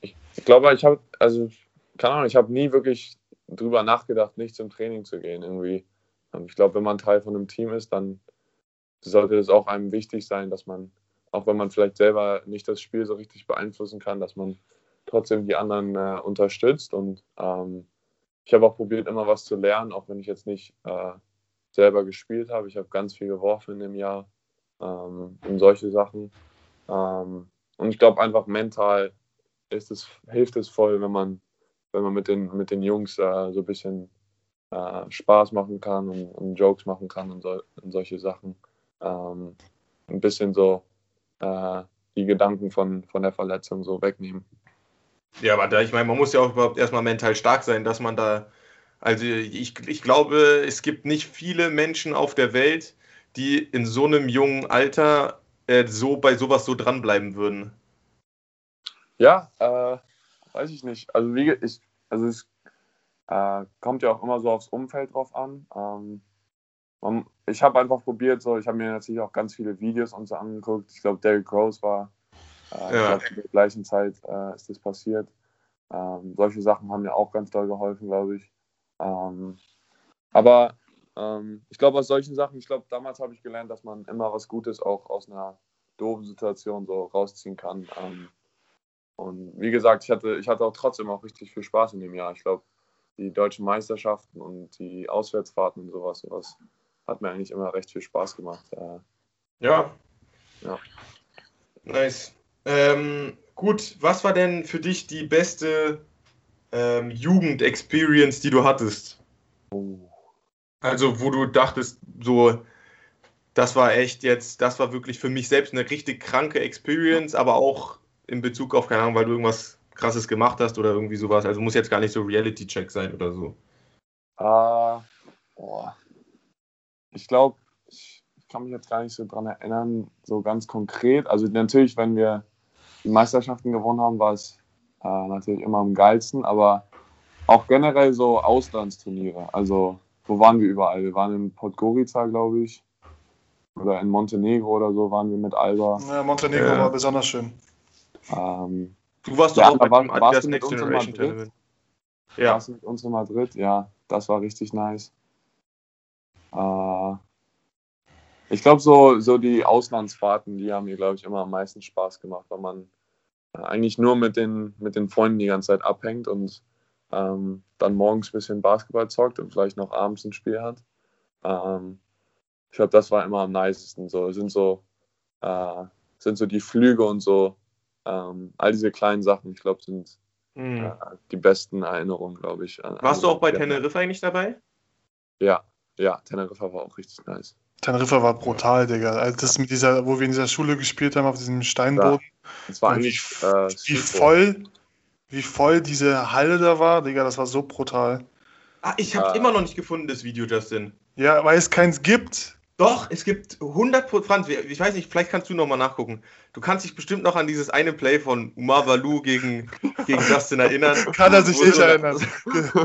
ich, ich glaube, ich habe, also, keine Ahnung, ich habe nie wirklich drüber nachgedacht, nicht zum Training zu gehen irgendwie. Ich glaube, wenn man Teil von einem Team ist, dann sollte es auch einem wichtig sein, dass man, auch wenn man vielleicht selber nicht das Spiel so richtig beeinflussen kann, dass man trotzdem die anderen äh, unterstützt und ähm, ich habe auch probiert, immer was zu lernen, auch wenn ich jetzt nicht äh, selber gespielt habe. Ich habe ganz viel geworfen in dem Jahr ähm, und solche Sachen. Ähm, und ich glaube einfach mental ist es, hilft es voll, wenn man, wenn man mit den, mit den Jungs äh, so ein bisschen äh, Spaß machen kann und, und, Jokes machen kann und, so, und solche Sachen. Ähm, ein bisschen so äh, die Gedanken von, von der Verletzung so wegnehmen. Ja, aber da, ich meine, man muss ja auch überhaupt erstmal mental stark sein, dass man da, also ich, ich glaube, es gibt nicht viele Menschen auf der Welt, die in so einem jungen Alter äh, so bei sowas so dranbleiben würden. Ja, äh, weiß ich nicht. Also wie ich, also es äh, kommt ja auch immer so aufs Umfeld drauf an. Ähm, man, ich habe einfach probiert, so ich habe mir natürlich auch ganz viele Videos und so angeguckt. Ich glaube, Derrick Rose war äh, ja. glaub, in der gleichen Zeit äh, ist das passiert. Ähm, solche Sachen haben mir auch ganz doll geholfen, glaube ich. Ähm, aber Ähm, ich glaube, aus solchen Sachen, ich glaube, damals habe ich gelernt, dass man immer was Gutes auch aus einer doofen Situation so rausziehen kann. Ähm, und wie gesagt, ich hatte, ich hatte auch trotzdem auch richtig viel Spaß in dem Jahr. Ich glaube, die deutschen Meisterschaften und die Auswärtsfahrten und sowas, sowas hat mir eigentlich immer recht viel Spaß gemacht. Äh, Ja. Ja. Nice. Ähm, gut, was war denn für dich die beste ähm, Jugend-Experience, die du hattest? Also, wo du dachtest, so, das war echt jetzt, das war wirklich für mich selbst eine richtig kranke Experience, aber auch in Bezug auf, keine Ahnung, weil du irgendwas krasses gemacht hast oder irgendwie sowas. Also muss jetzt gar nicht so Reality-Check sein oder so. Ah, boah. Ich glaube, ich kann mich jetzt gar nicht so dran erinnern, so ganz konkret. Also natürlich, wenn wir die Meisterschaften gewonnen haben, war es äh, natürlich immer am geilsten, aber auch generell so Auslandsturniere. Also, wo waren wir überall? Wir waren in Podgorica, glaube ich. Oder in Montenegro oder so waren wir mit Alba. Ja, Montenegro Ja. war besonders schön. Ähm, Du warst Ja, doch auch bei war- warst du mit uns in Madrid? Tournament. Ja. warst du mit uns in Madrid? Ja, das war richtig nice. Äh, ich glaube, so, so die Auslandsfahrten, die haben mir, glaube ich, immer am meisten Spaß gemacht, weil man äh, eigentlich nur mit den, mit den Freunden die ganze Zeit abhängt und ähm, dann morgens ein bisschen Basketball zockt und vielleicht noch abends ein Spiel hat. Ähm, ich glaube, das war immer am nicesten. So sind so, äh, sind so die Flüge und so, ähm, all diese kleinen Sachen, ich glaube, sind Mhm. äh, die besten Erinnerungen, glaube ich. an- Warst du an- auch bei. Teneriffa eigentlich dabei? Ja, ja, Teneriffa war auch richtig nice. Teneriffa war brutal, Digga. Also das mit dieser, wo wir in dieser Schule gespielt haben, auf diesem Steinboden. Es war Ja, eigentlich wie, äh, wie voll, wie voll diese Halle da war, Digga, das war so brutal. Ah, ich habe Äh. immer noch nicht gefunden, das Video, Justin. Ja, weil es keins gibt. Doch, es gibt 100 Pro- Franz, ich weiß nicht, vielleicht kannst du noch mal nachgucken. Du kannst dich bestimmt noch an dieses eine Play von Umar Valou gegen, gegen Justin erinnern. Kann er sich nicht so- erinnern.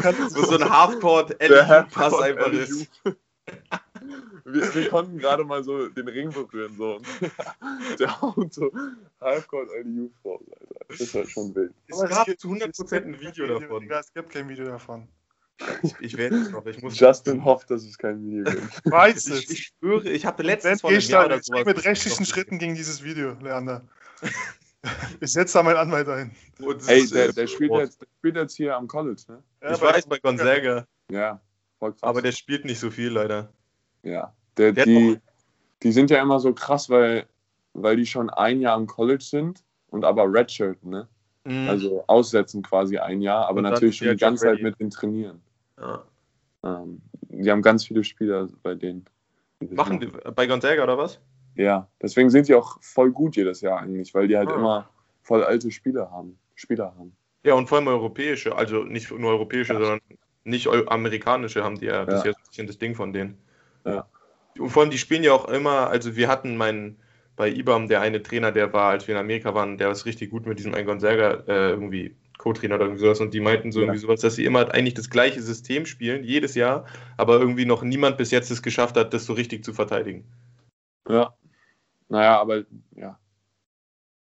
Kann er sich Wo so ein Halfcourt einfach ist. Wir, wir konnten gerade mal so den Ring berühren, so. Der haut so Halfcourt LU vor, Alter. Das ist halt schon wild. Es Aber gab gibt- zu 100% es ein Video davon. Digga, es gibt kein Video davon. Ich werde es noch, ich muss. Justin hofft, dass es kein Video gibt. Ich weiß Ich, es. ich schwöre, ich habe letztens vor einem ich Jahr oder ich sowas. mit rechtlichen Schritten gegen dieses Video, Leander. Ich setze da meinen Anwalt ein. Ey, der, der, spielt jetzt, der spielt jetzt hier am College, ne? Ja, Ich bei- weiß bei Gonzaga, Ja, voll krass. aber der spielt nicht so viel leider. Ja, der, Der die, die sind ja immer so krass, weil, weil die schon ein Jahr am College sind und aber redshirten, ne? Mhm. Also aussetzen quasi ein Jahr, aber Und natürlich schon die ganze Zeit mit den trainieren. ja. Ähm, die haben ganz viele Spieler bei denen. Machen die bei Gonzaga oder was? Ja, deswegen sind die auch voll gut jedes Jahr eigentlich, weil die halt Ah. immer voll alte Spieler haben. Spieler haben. Ja, und vor allem europäische, also nicht nur europäische, Ja. sondern nicht amerikanische haben die ja. Das ist Ja. ja so ein bisschen das Ding von denen. Ja. Und vor allem, die spielen ja auch immer, also wir hatten meinen, bei IBAM, der eine Trainer, der war, als wir in Amerika waren, der ist richtig gut mit diesem einen Gonzaga äh, irgendwie Co-Trainer oder irgendwie sowas und die meinten so Ja. irgendwie sowas, dass sie immer eigentlich das gleiche System spielen, jedes Jahr, aber irgendwie noch niemand bis jetzt es geschafft hat, das so richtig zu verteidigen. Ja. Naja, aber ja.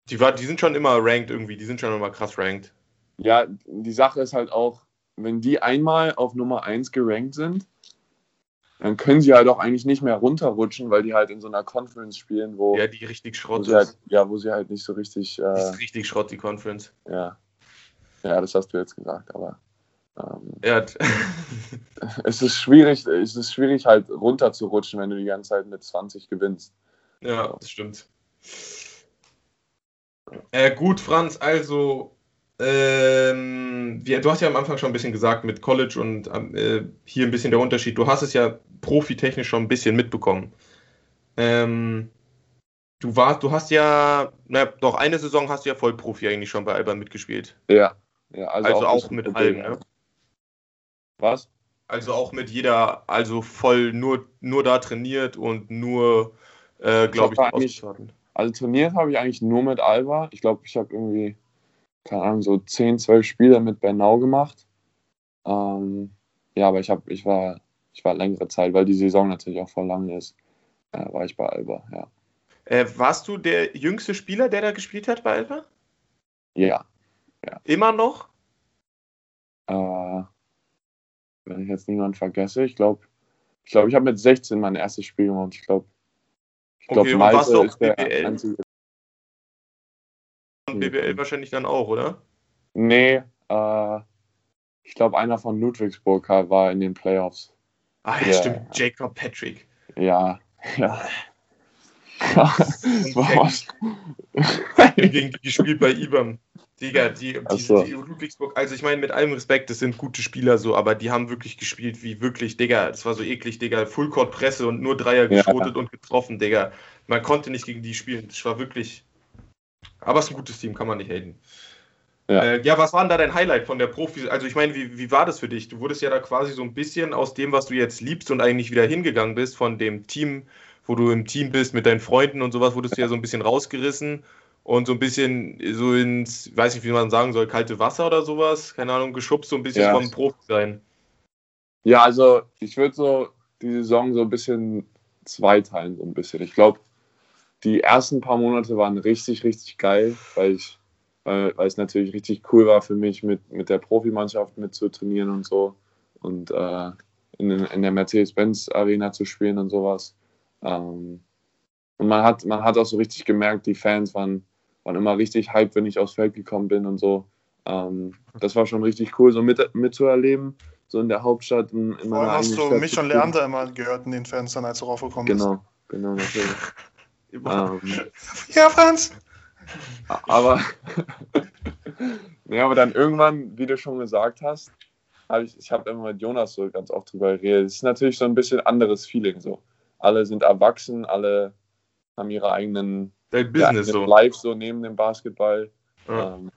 Die, war, die sind schon immer ranked irgendwie, die sind schon immer krass ranked. Ja, die Sache ist halt auch, wenn die einmal auf Nummer 1 gerankt sind, dann können sie halt auch eigentlich nicht mehr runterrutschen, weil die halt in so einer Conference spielen, wo, Ja, die richtig Schrott halt, ist. ja, wo sie halt nicht so richtig, äh, ist richtig Schrott, die Conference. ja. Ja, das hast du jetzt gesagt, aber ähm, Ja, es ist schwierig, es ist schwierig halt runterzurutschen, wenn du die ganze Zeit mit 20 gewinnst. Ja, das stimmt. Äh, gut, Franz, also, ähm, wir, du hast ja am Anfang schon ein bisschen gesagt mit College und ähm, äh, hier ein bisschen der Unterschied. Du hast es ja profitechnisch schon ein bisschen mitbekommen. Ähm, du warst, du hast ja, na, doch eine Saison hast du ja voll Profi eigentlich schon bei Alba mitgespielt. Ja, ja also, Also, auch, bisschen mit allen, ne? Was? Also auch mit jeder, also voll nur, nur da trainiert und nur, äh, glaube ich, eigentlich- ausgetragen. Also trainiert habe ich eigentlich nur mit Alba. Ich glaube, ich habe irgendwie, keine Ahnung, so 10, 12 Spiele mit Bernau gemacht. Ähm, ja, aber ich, hab, ich, war, ich war längere Zeit, weil die Saison natürlich auch voll lang ist, äh, war ich bei Alba, ja. Äh, warst du der jüngste Spieler, der da gespielt hat bei Alba? Ja, Immer noch? äh, wenn ich jetzt niemanden vergesse, ich glaube, ich glaube, ich habe mit 16 mein erstes Spiel gemacht. Ich glaube, ich Okay, und Malte ist der BBL? einzige. Und BWL wahrscheinlich dann auch, oder? Nee, äh, ich glaube, einer von Ludwigsburg war in den Playoffs. Ah, ja, Ja. stimmt. Jacob Patrick. Ja, ja. Was? Gegen die gespielt bei IBAM. Digga, die, die, so. die Ludwigsburg, also ich meine, mit allem Respekt, das sind gute Spieler so, aber die haben wirklich gespielt wie wirklich, Digga, das war so eklig, Digga, Fullcourt-Presse und nur Dreier Ja. geschotet und getroffen, Digga. Man konnte nicht gegen die spielen, das war wirklich, aber es ist ein gutes Team, kann man nicht haten. Ja. Äh, ja, was war denn da dein Highlight von der Profi? Also ich meine, wie, wie war das für dich? Du wurdest ja da quasi so ein bisschen aus dem, was du jetzt liebst und eigentlich wieder hingegangen bist, von dem Team, wo du im Team bist mit deinen Freunden und sowas, wurdest du ja so ein bisschen rausgerissen und so ein bisschen so ins, weiß nicht, wie man sagen soll, kalte Wasser oder sowas, keine Ahnung, geschubst, so ein bisschen Ja. vom Profi sein. Ja, also ich würde so die Saison so ein bisschen zweiteilen, so ein bisschen. Ich glaube, die ersten paar Monate waren richtig, richtig geil, weil ich, weil, weil es natürlich richtig cool war für mich, mit, mit der Profimannschaft mit zu trainieren und so und äh, in, in der Mercedes-Benz Arena zu spielen und sowas. Ähm, und man hat, man hat auch so richtig gemerkt, die Fans waren, waren immer richtig hyped, wenn ich aufs Feld gekommen bin und so. Ähm, das war schon richtig cool, so mit, mitzuerleben, so in der Hauptstadt, in, in meiner allem hast du Stadt mich und. Leander immer gehört in den Fans dann, als du raufgekommen bist. Genau, genau, natürlich. ähm, Ja, Franz! aber, ja, aber dann irgendwann, wie du schon gesagt hast, habe ich, ich habe immer mit Jonas so ganz oft drüber geredet. Es ist natürlich so ein bisschen anderes Feeling so. Alle sind erwachsen, alle haben ihre eigenen Dein Business eigenes so. Live so neben dem Basketball. Ja. Ähm,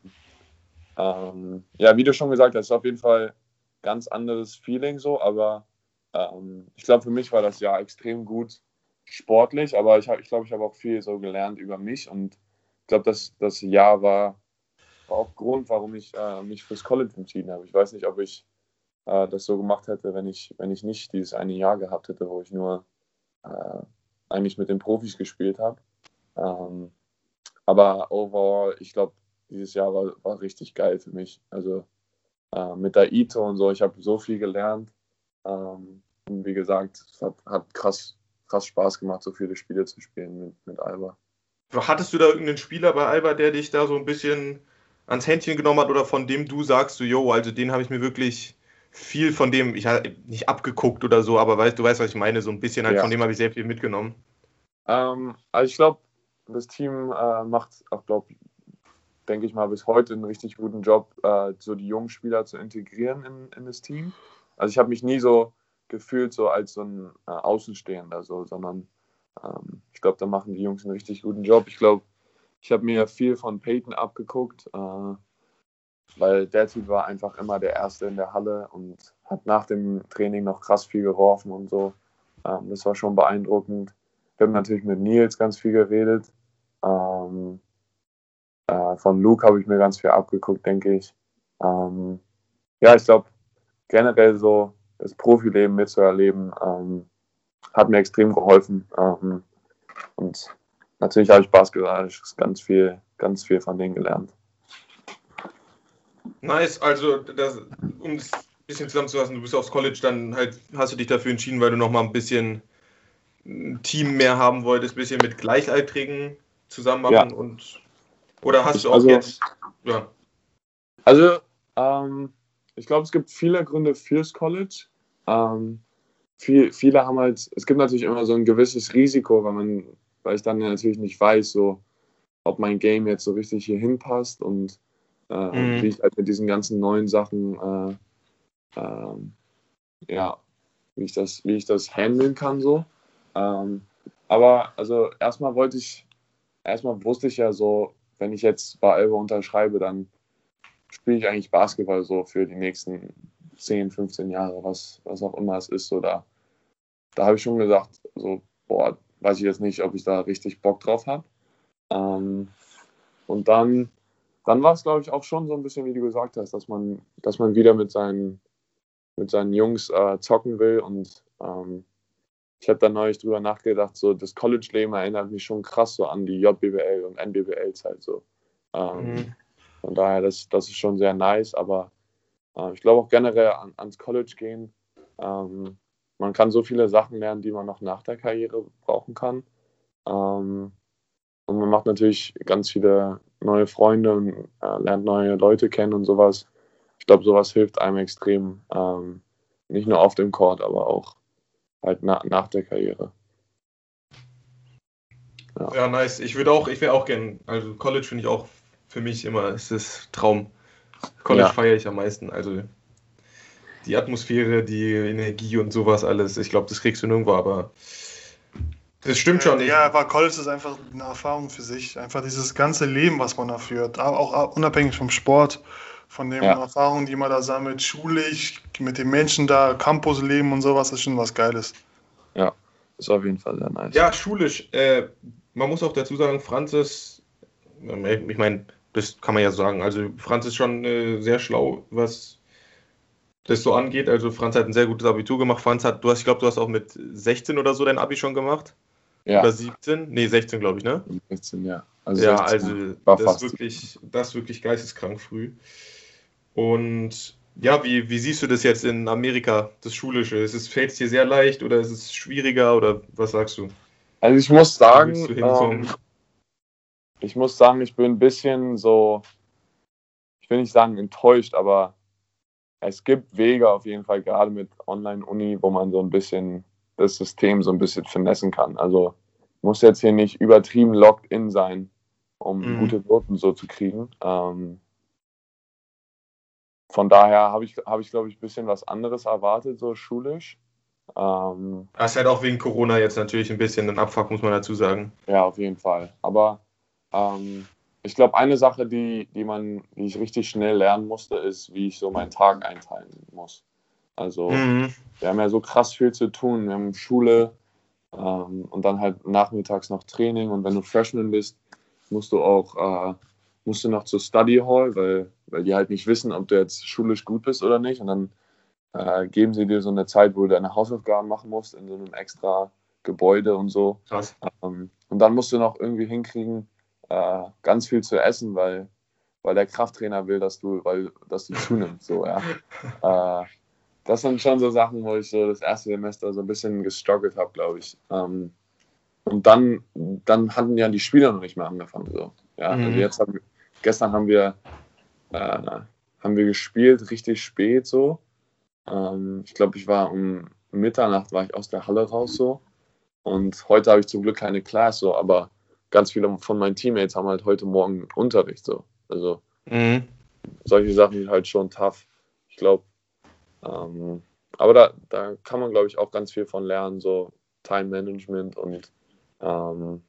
ähm, ja, wie du schon gesagt hast, ist auf jeden Fall ganz anderes Feeling so, aber ähm, ich glaube, für mich war das Jahr extrem gut sportlich, aber ich, hab- ich glaube, ich habe auch viel so gelernt über mich und ich glaube, das, das Jahr war, war auch Grund, warum ich äh, mich fürs College entschieden habe. Ich weiß nicht, ob ich äh, das so gemacht hätte, wenn ich, wenn ich nicht dieses eine Jahr gehabt hätte, wo ich nur äh, eigentlich mit den Profis gespielt habe. Ähm, aber overall, ich glaube, dieses Jahr war, war richtig geil für mich. Also äh, mit der Ito und so, ich habe so viel gelernt. Ähm, und wie gesagt, es hat, hat krass, krass Spaß gemacht, so viele Spiele zu spielen mit, mit Alba. Hattest du da irgendeinen Spieler bei Alba, der dich da so ein bisschen ans Händchen genommen hat oder von dem du sagst, so, yo, also den habe ich mir wirklich viel von dem, ich habe nicht abgeguckt oder so, aber weißt, du weißt, was ich meine, so ein bisschen halt Ja. von dem habe ich sehr viel mitgenommen. Ähm, also ich glaube, das Team äh, macht auch, glaube denke ich mal, bis heute einen richtig guten Job, äh, so die jungen Spieler zu integrieren in, in das Team. Also ich habe mich nie so gefühlt, so als so ein äh, Außenstehender, so, sondern ähm, ich glaube, da machen die Jungs einen richtig guten Job. Ich glaube, ich habe mir viel von Peyton abgeguckt, äh, weil der Typ war einfach immer der Erste in der Halle und hat nach dem Training noch krass viel geworfen und so. Ähm, das war schon beeindruckend. Wir haben natürlich mit Nils ganz viel geredet. Ähm, äh, von Luke habe ich mir ganz viel abgeguckt, denke ich. Ähm, ja, ich glaube, generell so das Profileben mitzuerleben, ähm, hat mir extrem geholfen. Ähm, und natürlich habe ich basketballisch ganz viel, ganz viel von denen gelernt. Nice, also das, um es ein bisschen zusammenzufassen, du bist aufs College, dann halt hast du dich dafür entschieden, weil du nochmal ein bisschen ein Team mehr haben wolltest, ein bisschen mit Gleichaltrigen zusammen machen Ja. und oder hast Ich- du auch also- jetzt ja, Also, ähm, ich glaube, es gibt viele Gründe fürs College. Ähm, viel, viele haben halt, es gibt natürlich immer so ein gewisses Risiko, weil man, weil ich dann natürlich nicht weiß, so, ob mein Game jetzt so richtig hier hinpasst und äh, Mhm. wie ich halt mit diesen ganzen neuen Sachen, äh, ähm, ja, wie ich das, wie ich das handeln kann so. Ähm, aber also erstmal wollte ich, erstmal wusste ich ja so, wenn ich jetzt bei Alba unterschreibe, dann spiele ich eigentlich Basketball so für die nächsten 10, 15 Jahre, was, was auch immer es ist. So da, da habe ich schon gesagt, so, boah, weiß ich jetzt nicht, ob ich da richtig Bock drauf habe. Ähm, und dann, dann war es, glaube ich, auch schon so ein bisschen, wie du gesagt hast, dass man, dass man wieder mit seinen, mit seinen Jungs äh, zocken will. Und ähm, ich habe da neulich drüber nachgedacht, so das College-Leben erinnert mich schon krass so an die JBL und NBBL-Zeit. So. Ähm, Mhm. Von daher, das, das ist schon sehr nice, aber äh, ich glaube auch generell an, ans College gehen ähm, man kann so viele Sachen lernen, die man noch nach der Karriere brauchen kann. Ähm, und man macht natürlich ganz viele neue Freunde und äh, lernt neue Leute kennen und sowas. Ich glaube, sowas hilft einem extrem. Ähm, nicht nur auf dem Court, aber auch halt na nach der Karriere. Ja. ja, nice. Ich würde auch, ich wäre auch gern, also College finde ich auch für mich immer, es ist Traum. College ja. feiere ich am meisten. Also die Atmosphäre, die Energie und sowas alles. Ich glaube, das kriegst du nirgendwo, aber das stimmt schon. Ja, aber College ist einfach eine Erfahrung für sich. Einfach dieses ganze Leben, was man da führt. Auch unabhängig vom Sport, von den ja. Erfahrungen, die man da sammelt, schulisch, mit den Menschen da, Campusleben und sowas, ist schon was Geiles. Ja, ist auf jeden Fall sehr nice. Ja, schulisch. Äh, man muss auch dazu sagen, Franz ist, ich meine, das kann man ja sagen. Also Franz ist schon äh, sehr schlau, was das so angeht. Also Franz hat ein sehr gutes Abitur gemacht. Franz hat, du hast, ich glaube, du hast auch mit 16 oder so dein Abi schon gemacht. Ja. Oder 17? Nee, 16, glaube ich, ne? 16, ja. Also ja, also das ist, wirklich, das ist wirklich geisteskrank früh. Und ja, wie, wie siehst du das jetzt in Amerika, das Schulische? Ist es, fällt es dir sehr leicht oder ist es schwieriger oder was sagst du? Also ich muss sagen, ähm, ich muss sagen, ich bin ein bisschen so, ich will nicht sagen enttäuscht, aber es gibt Wege auf jeden Fall, gerade mit Online-Uni, wo man so ein bisschen das System so ein bisschen vernetzen kann. Also muss jetzt hier nicht übertrieben locked in sein, um mhm. gute Noten so zu kriegen. Ähm, von daher habe ich, hab ich glaube ich, ein bisschen was anderes erwartet, so schulisch. Ähm, das ist halt auch wegen Corona jetzt natürlich ein bisschen ein Abfuck, muss man dazu sagen. Ja, auf jeden Fall. Aber ähm, ich glaube, eine Sache, die, die man, die ich richtig schnell lernen musste, ist, wie ich so meinen Tag einteilen muss. Also mhm. wir haben ja so krass viel zu tun. Wir haben Schule ähm, und dann halt nachmittags noch Training und wenn du Freshman bist, musst du auch äh, musst du noch zur Study Hall, weil, weil die halt nicht wissen, ob du jetzt schulisch gut bist oder nicht. Und dann äh, geben sie dir so eine Zeit, wo du deine Hausaufgaben machen musst in so einem extra Gebäude und so. Krass. Ähm, und dann musst du noch irgendwie hinkriegen, äh, ganz viel zu essen, weil, weil der Krafttrainer will, dass du, weil, dass du zunimmst. So, ja. äh, das sind schon so Sachen, wo ich so das erste Semester so ein bisschen gestruggelt habe, glaube ich. Ähm, und dann, dann hatten ja die Spieler noch nicht mehr angefangen. So. Ja, also mhm. also jetzt haben, gestern haben wir, äh, haben wir gespielt, richtig spät so. Ähm, ich glaube, ich war um Mitternacht war ich aus der Halle raus so. Und heute habe ich zum Glück keine Class so, aber ganz viele von meinen Teammates haben halt heute Morgen Unterricht so. Also mhm. solche Sachen sind halt schon tough. Ich glaube, ähm, aber da, da kann man, glaube ich, auch ganz viel von lernen, so Time Management und ähm,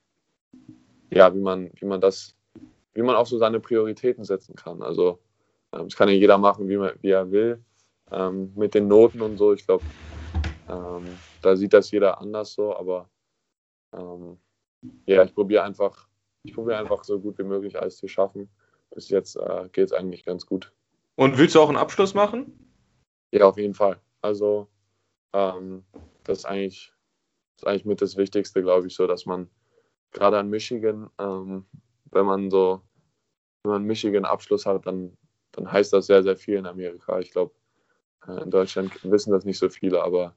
ja, wie man, wie man das, wie man auch so seine Prioritäten setzen kann. Also ähm, das kann ja jeder machen, wie, man, wie er will. Ähm, mit den Noten und so, ich glaube, ähm, da sieht das jeder anders so, aber ähm, ja, ich probiere einfach, ich probiere einfach so gut wie möglich alles zu schaffen. Bis jetzt äh, geht es eigentlich ganz gut. Und willst du auch einen Abschluss machen? Ja, auf jeden Fall. Also ähm, das ist eigentlich, das ist eigentlich mit das Wichtigste, glaube ich, so, dass man gerade an Michigan, ähm, wenn man so, wenn man Michigan Abschluss hat, dann, dann heißt das sehr, sehr viel in Amerika. Ich glaube, äh, in Deutschland wissen das nicht so viele, aber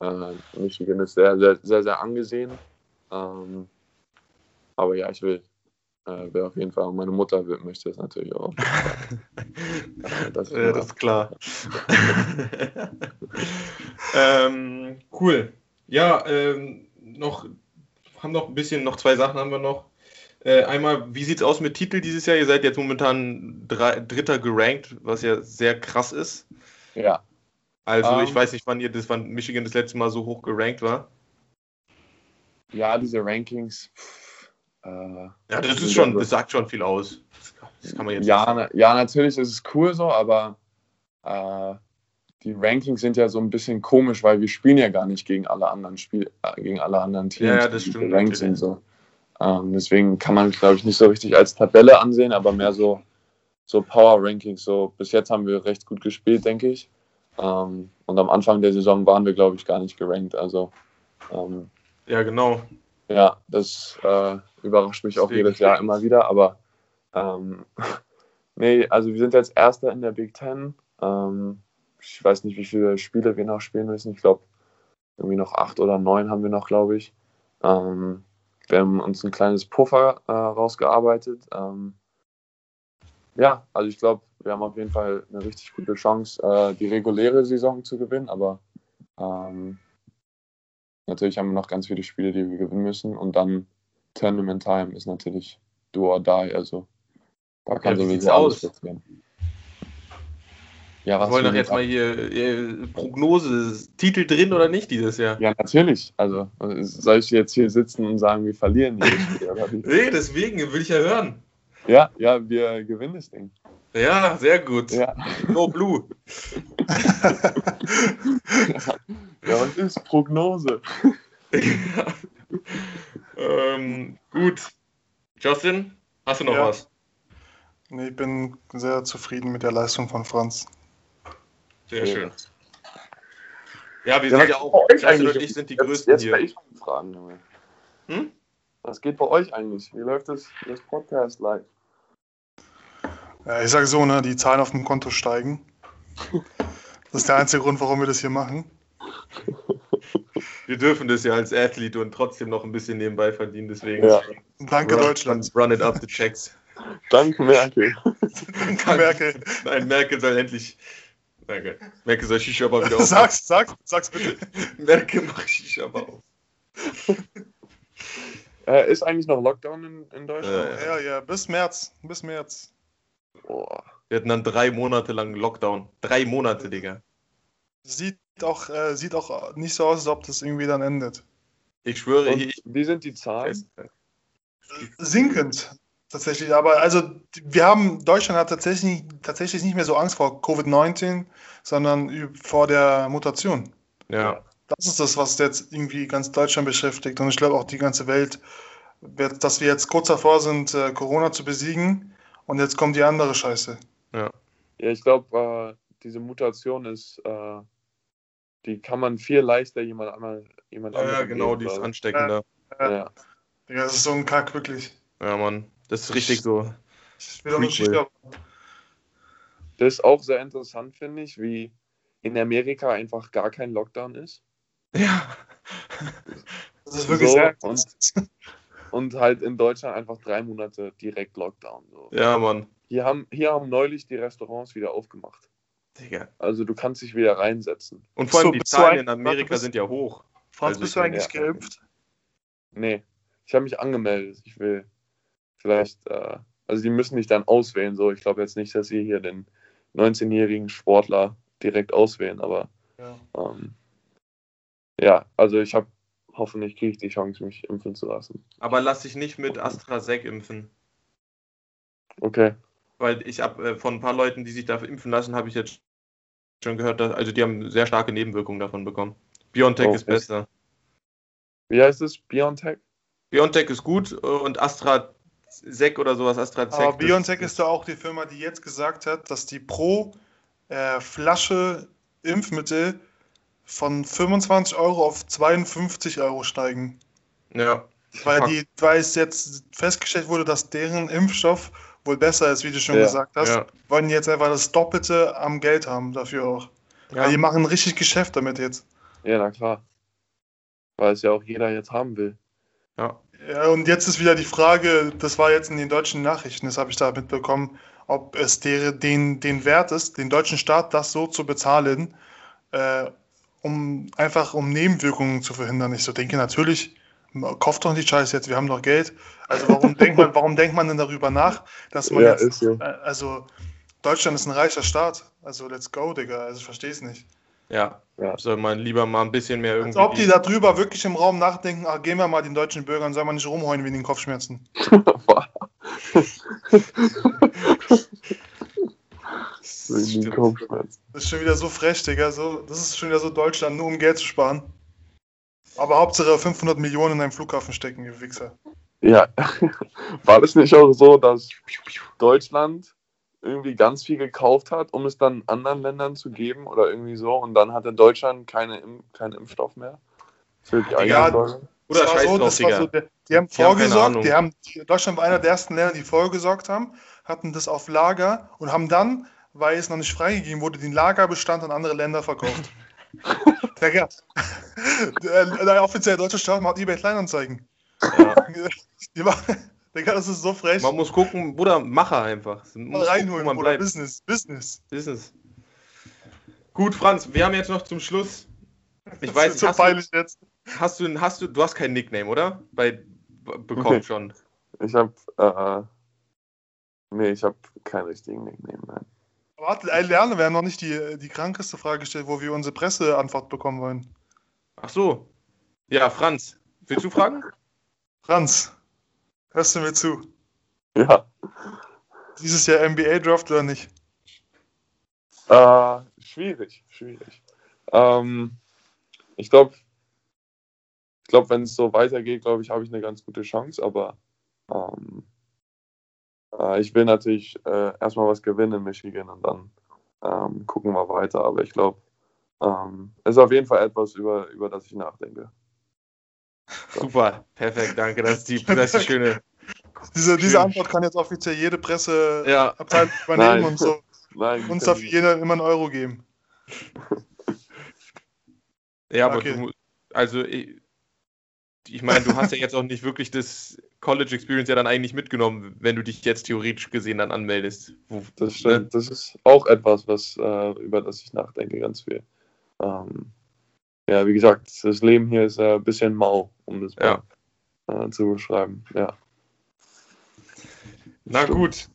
äh, Michigan ist sehr, sehr, sehr, sehr angesehen. Ähm, aber ja, ich will, äh, will auf jeden Fall, meine Mutter will, möchte es natürlich auch. das, ist ja, das ist klar. ähm, cool. Ja, ähm, noch, haben noch ein bisschen, noch zwei Sachen haben wir noch. Äh, einmal, wie sieht es aus mit Titel dieses Jahr? Ihr seid jetzt momentan drei, Dritter gerankt, was ja sehr krass ist. Ja. Also um, ich ähm. weiß nicht, wann ihr das, wann Michigan das letzte Mal so hoch gerankt war. Ja, diese Rankings. Äh, ja, das ist schon, das sagt schon viel aus. Das kann man jetzt ja, na, ja, natürlich ist es cool so, aber äh, die Rankings sind ja so ein bisschen komisch, weil wir spielen ja gar nicht gegen alle anderen Spiel, äh, gegen alle anderen Teams. Ja, das stimmt. Ranks sind so. Ähm, deswegen kann man, glaube ich, nicht so richtig als Tabelle ansehen, aber mehr so, so Power Rankings. So bis jetzt haben wir recht gut gespielt, denke ich. Ähm, und am Anfang der Saison waren wir, glaube ich, gar nicht gerankt. Also ähm, ja, genau. Ja, das äh, überrascht mich Deswegen. auch jedes Jahr immer wieder. Aber ähm, nee, also wir sind jetzt Erster in der Big Ten. Ähm, ich weiß nicht, wie viele Spiele wir noch spielen müssen. Ich glaube irgendwie noch acht oder neun haben wir noch, glaube ich. Ähm, wir haben uns ein kleines Puffer äh, rausgearbeitet. Ähm, ja, also ich glaube, wir haben auf jeden Fall eine richtig gute Chance, äh, die reguläre Saison zu gewinnen, aber ähm, natürlich haben wir noch ganz viele Spiele, die wir gewinnen müssen und dann Tournament Time ist natürlich do or die, also da kann Ja, wie sowieso alles aus? passieren. Ja, Wir was wollen wir doch jetzt mal hier äh, Prognose, Titel drin oder nicht dieses Jahr? Ja, natürlich. Also soll ich jetzt hier sitzen und sagen, wir verlieren jedes Spiel, oder? Nee, deswegen will ich ja hören. Ja, ja, wir gewinnen das Ding. Ja, sehr gut. Ja. No Blue. ja, was ist Prognose? ähm, gut. Justin, hast du noch Ja. was? Nee, ich bin sehr zufrieden mit der Leistung von Franz. Sehr schön. Ja, wir Ja, sind ja auch, Justin eigentlich? und ich sind die Jetzt, Größten jetzt hier. ich mal fragen, Junge. Hm? Was geht bei euch eigentlich? Wie läuft das, das Podcast live? Ja, ich sage so, ne, die Zahlen auf dem Konto steigen. Das ist der einzige Grund, warum wir das hier machen. Wir dürfen das ja als Athlet und trotzdem noch ein bisschen nebenbei verdienen, deswegen. Ja. Danke, run, Deutschland. Run it up the checks. Danke, Merkel. Danke, Merkel. Nein, Merkel soll endlich. Danke. Merkel soll Shisha aber wieder auf. Sag's, sag's, sag's bitte. Merkel macht Shisha aber auf. Äh, ist eigentlich noch Lockdown in, in Deutschland? Äh, Ja, ja, bis März. Bis März. Boah. Wir hatten dann drei Monate lang Lockdown. Drei Monate, Digga. Sieht auch, äh, sieht auch nicht so aus, als ob das irgendwie dann endet. Ich schwöre, Und ich. wie sind die Zahlen? Sinkend. Tatsächlich, aber also wir haben, Deutschland hat tatsächlich, tatsächlich nicht mehr so Angst vor Covid-19, sondern vor der Mutation. Ja. Das ist das, was jetzt irgendwie ganz Deutschland beschäftigt und ich glaube auch die ganze Welt, dass wir jetzt kurz davor sind, äh, Corona zu besiegen und jetzt kommt die andere Scheiße. Ja, ich glaube, äh, diese Mutation ist, äh, die kann man viel leichter jemand anderen jemand Ja, ja, genau, geben, die ist ich. ansteckender. Ja. Digga, das ist so ein Kack, wirklich. Ja, Mann. Das ist richtig so. Ich will nicht. Das ist auch sehr interessant, finde ich, wie in Amerika einfach gar kein Lockdown ist. Ja. Das ist wirklich So, sehr und, und halt in Deutschland einfach drei Monate direkt Lockdown. So. Ja, Mann. Hier, haben, hier haben neulich die Restaurants wieder aufgemacht. Digga. Also du kannst dich wieder reinsetzen. Und vor allem So, die Zahlen in Amerika bist- sind ja hoch. Franz, Also bist du eigentlich ja. geimpft? Nee, ich habe mich angemeldet. Ich will vielleicht, äh, also die müssen dich dann auswählen. So, ich glaube jetzt nicht, dass sie hier den 19-jährigen Sportler direkt auswählen, aber Ja. ähm, ja, also ich habe hoffentlich kriege ich die Chance, mich impfen zu lassen. Aber lass dich nicht mit AstraZeneca impfen. Okay. Weil ich habe äh, von ein paar Leuten, die sich dafür impfen lassen, habe ich jetzt schon gehört, dass, also die haben sehr starke Nebenwirkungen davon bekommen. BioNTech Oh, ist besser. Wie heißt es? BioNTech? BioNTech ist gut äh, und AstraZeneca oder sowas, AstraZeneca. Aber BioNTech ist da auch die Firma, die jetzt gesagt hat, dass die pro äh, Flasche Impfmittel von 25 Euro auf 52 Euro steigen. Ja. Weil, die, weil es jetzt festgestellt wurde, dass deren Impfstoff wohl besser ist, wie du schon Ja, gesagt hast, ja. wollen die jetzt einfach das Doppelte am Geld haben dafür auch. Ja. Weil die machen richtig Geschäft damit jetzt. Ja, na klar. Weil es ja auch jeder jetzt haben will. ja. Ja, und jetzt ist wieder die Frage, das war jetzt in den deutschen Nachrichten, das habe ich da mitbekommen, ob es der, den, den Wert ist, den deutschen Staat das so zu bezahlen, äh, um einfach um Nebenwirkungen zu verhindern. Ich so denke natürlich, kauft doch nicht Scheiße jetzt, wir haben doch Geld. Also warum denkt man, warum denkt man denn darüber nach, dass man Ja, jetzt, ist so. äh, also Deutschland ist ein reicher Staat, also let's go, Digga, also ich verstehe es nicht. Ja. Ja. Soll man lieber mal ein bisschen mehr Als irgendwie. ob die darüber wirklich im Raum nachdenken, ach, gehen wir mal den deutschen Bürgern, soll man nicht rumheulen wegen den Kopfschmerzen. Kopfschmerzen. Das ist schon wieder so frech, Digga. So, das ist schon wieder so Deutschland, nur um Geld zu sparen. Aber Hauptsache 500 Millionen in einem Flughafen stecken, ihr Wichser. Ja, war das nicht auch so, dass Deutschland irgendwie ganz viel gekauft hat, um es dann anderen Ländern zu geben oder irgendwie so und dann hatte Deutschland keine, keinen Impfstoff mehr für die Ja, eigenen Leute? Oder Das war scheiß so, drauf, das war so, die haben haben vorgesorgt, Ahnung. die haben, Deutschland war einer der ersten Länder, die vorgesorgt haben, hatten das auf Lager und haben dann, weil es noch nicht freigegeben wurde, den Lagerbestand an andere Länder verkauft. Digga. Der, der offizielle deutsche Staat macht eBay Kleinanzeigen. Ja. Die machen- Digga, das ist so frech. Man muss gucken, Bruder, Macher einfach. Mal muss reinholen, gucken, bleibt. Business, Business. Business. Gut, Franz, wir haben jetzt noch zum Schluss. Ich Das weiß so hast du, peinlich jetzt. hast du, hast du, du hast kein Nickname, oder? Bei b- bekommen Nee. schon. Ich habe, äh, nee, ich habe keinen richtigen Nickname, nein. Warte, Lerne, wir haben noch nicht die, die krankeste Frage gestellt, wo wir unsere Presseantwort bekommen wollen. Ach so. Ja, Franz, willst du fragen? Franz, hörst du mir zu? Ja, Dieses Jahr NBA-Draft oder nicht? äh, schwierig, schwierig. Ähm, ich glaube, ich glaube, wenn es so weitergeht, glaube ich, habe ich eine ganz gute Chance, aber ähm, äh, ich will natürlich äh, erstmal was gewinnen in Michigan und dann ähm, gucken wir weiter. Aber ich glaube, ähm, es ist auf jeden Fall etwas, über, über das ich nachdenke. Super, perfekt, danke. Das ist die, das ist die schöne. Diese, diese Schön. Antwort kann jetzt offiziell jede Presseabteilung Ja, übernehmen Nein. und so Nein, uns darf jeder immer einen Euro geben. ja, aber Okay. du, also ich, ich meine, du hast ja jetzt auch nicht wirklich das College Experience ja dann eigentlich mitgenommen, wenn du dich jetzt theoretisch gesehen dann anmeldest. Das stimmt. Das ist auch etwas, was, äh, über das ich nachdenke, ganz viel. Ähm, ja, wie gesagt, das Leben hier ist äh, ein bisschen mau, um das Ja. mal äh, zu beschreiben. Ja. Na gut,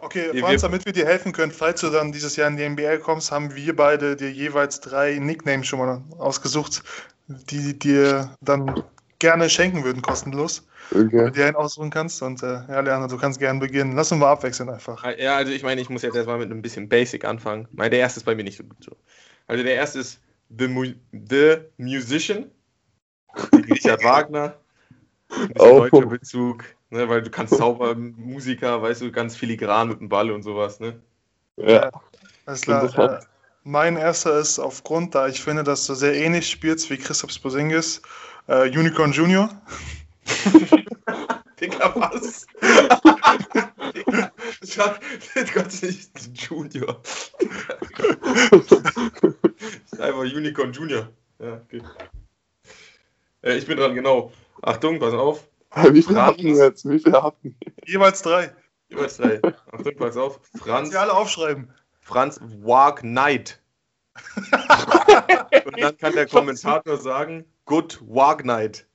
Okay, Franz, wir- damit wir dir helfen können, falls du dann dieses Jahr in die NBA kommst, haben wir beide dir jeweils drei Nicknames schon mal ausgesucht, die dir dann gerne schenken würden, kostenlos. Okay. Wenn du dir einen aussuchen kannst. Und äh, ja, Lerner, du kannst gerne beginnen. Lass uns mal abwechseln einfach. Ja, also ich meine, ich muss jetzt erstmal mit einem bisschen Basic anfangen. Weil der erste ist bei mir nicht so gut so. Also der erste ist The, Mu The Musician. Richard Wagner. Oh. deutscher Bezug. Ne, weil du kannst Zauber, Musiker, weißt du, ganz filigran mit dem Ball und sowas, ne? Ja. Alles klar. Äh, mein erster ist aufgrund, da ich finde, dass du sehr ähnlich spielst wie Christoph Spozingis, äh, Unicorn Junior. Digga, was? Ich hab, Gott nicht, Junior. ist einfach Unicorn Junior. Ja, okay. Äh, ich bin dran, genau. Achtung, pass auf. Wie viele hatten wir jetzt? Wie viele hatten wir? Jeweils drei. Jeweils drei. Achtung, pass auf. Franz, du alle aufschreiben. Franz Walk Night. Und dann kann der Kommentator sagen, Good Walk Night.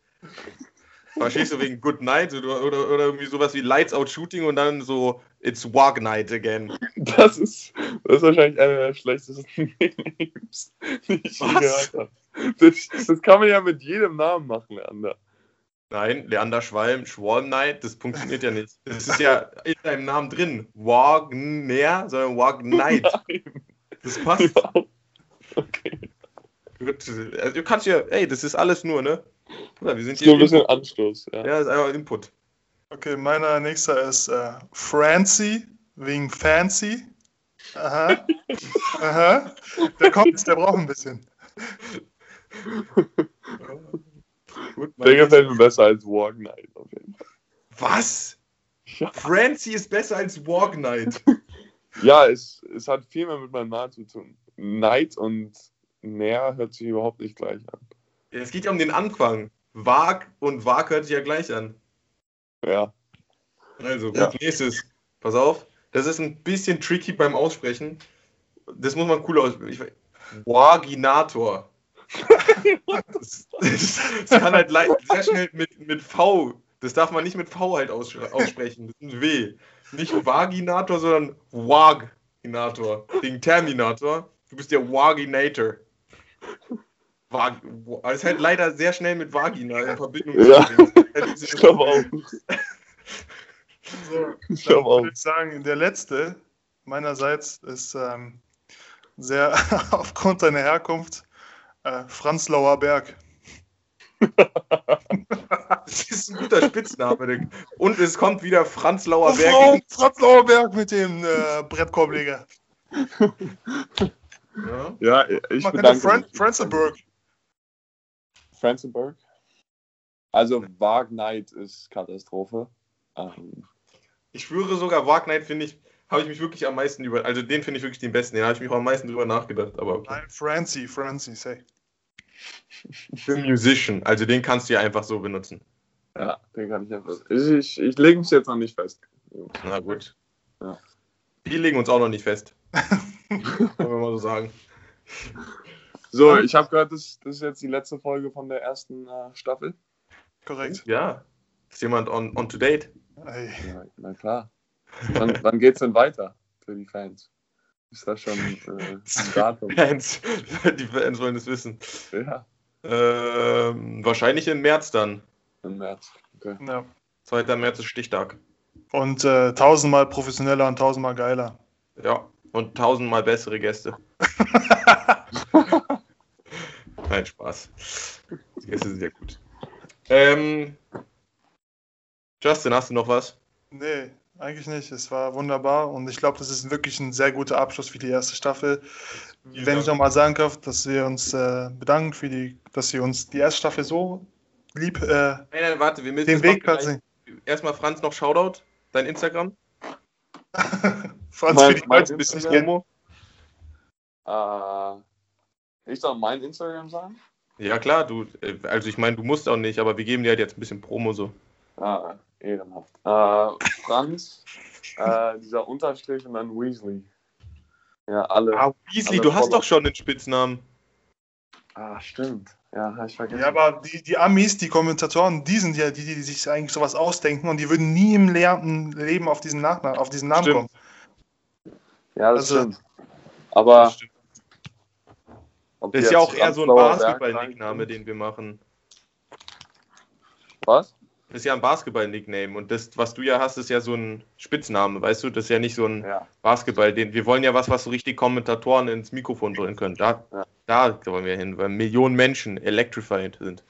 Verstehst du wegen Good Night oder, oder, oder irgendwie sowas wie Lights Out Shooting und dann so It's Walk Night again. Das ist, das ist wahrscheinlich einer der schlechtesten Names, die ich je gehört habe. Das, das kann man ja mit jedem Namen machen, Leander. Nein, Leander Schwalm, Schwalm Night, das funktioniert ja nicht. Das ist ja in deinem Namen drin. Wagner, sondern Walk Night. Das passt. Ja. Okay. Gut. Also, du kannst ja, ey, das ist alles nur, ne? Oder wir sind So ein hier. bisschen Anstoß, ja. Ja, ist einfach Input. Okay, meiner nächster ist äh, Francie, wegen Fancy. Aha. Aha. Der kommt jetzt, der braucht ein bisschen. Gut, Der gefällt mir besser als Walk Night auf jeden Fall. Was? Ja, Francie ist besser als Walk Night. ja es, es hat viel mehr mit meinem Namen zu tun. Night und Näher hört sich überhaupt nicht gleich an. Es geht ja um den Anfang. Wag und Wag hört sich ja gleich an. Ja. Also, gut, Ja. nächstes. Pass auf. Das ist ein bisschen tricky beim Aussprechen. Das muss man cool aussprechen. Waginator. Das, das, das kann halt sehr schnell mit, mit V. Das darf man nicht mit V halt ausspre- aussprechen. Das ist ein W. Nicht Vaginator, sondern Waginator. Wegen Terminator. Du bist der Waginator. Vag ist halt leider sehr schnell mit Vagina in Verbindung. Ja. Ich glaube auch. So, Ich glaube auch. würde ich sagen, der letzte meinerseits ist ähm, sehr aufgrund seiner Herkunft äh, Franz Lauer Berg. Das ist ein guter Spitzname. Und es kommt wieder Franz Lauer Oh. Franz Lauer Berg mit dem äh, Brettkorbleger. Ja. Ja, ich Man bedanke Fran mich. Franzenberg. Franzenberg? Also, Wag Night ist Katastrophe. Ähm, Ich schwöre sogar, Wagner finde ich habe ich mich wirklich am meisten über. Also den finde ich wirklich den besten. Den habe ich mich auch am meisten drüber nachgedacht. Aber okay. Nein, Francie, Francie, say. The Musician. Also den kannst du ja einfach so benutzen. Ja, den kann ich einfach. Ich, ich, ich lege mich jetzt noch nicht fest. Na gut. Ja. Wir legen uns auch noch nicht fest. Wollen wir mal so sagen. So, ich habe gehört, das, das ist jetzt die letzte Folge von der ersten äh, Staffel. Korrekt. Ja. Ist jemand on, on to date? Ey. Ja, na klar. Wann, wann geht's denn weiter für die Fans? Ist das schon äh, ein Datum? Fans. Die Fans wollen es wissen. Ja, Ähm, wahrscheinlich im März dann. im März. Okay. Ja. 2. März ist Stichtag. Und äh, tausendmal professioneller und tausendmal geiler. Ja. Und tausendmal bessere Gäste. Nein, Spaß. Die Gäste sind ja gut. Ähm, Justin, hast du noch was? Nee, eigentlich nicht. Es war wunderbar und ich glaube, das ist wirklich ein sehr guter Abschluss für die erste Staffel. Vielen Wenn ich nochmal sagen darf, dass wir uns äh, bedanken für die, dass ihr uns die erste Staffel so lieb äh, Nein, nein, warte, wir müssen den Weg quasi. Erstmal Franz noch Shoutout, dein Instagram. Franz Mein- für die mein nicht Instagram? kennen. Äh, ich soll mein Instagram sagen? Ja klar, du, äh, also ich meine, du musst auch nicht, aber wir geben dir halt jetzt ein bisschen Promo so. Ah, ehrenhaft. Äh, Franz, äh, dieser Unterstrich und dann Weasley. Ja, alle. Ah, Weasley, alle du hast doch schon den Spitznamen. Ah, stimmt. Ja, hab ich vergessen. Ja, aber die, die Amis, die Kommentatoren, die sind ja die, die sich eigentlich sowas ausdenken und die würden nie im Leben auf diesen, Nachnamen, auf diesen Namen Stimmt. kommen. ja, das also- stimmt. Aber Das stimmt. Ob Das ist ja auch eher so ein Basketball-Nickname, den wir machen. Was? Das ist ja ein Basketball-Nickname und das, was du ja hast, ist ja so ein Spitzname, weißt du? Das ist ja nicht so ein Ja. Basketball. Den, wir wollen ja was, was so richtig Kommentatoren ins Mikrofon bringen können. Da, Ja. da wollen wir hin, weil Millionen Menschen electrified sind.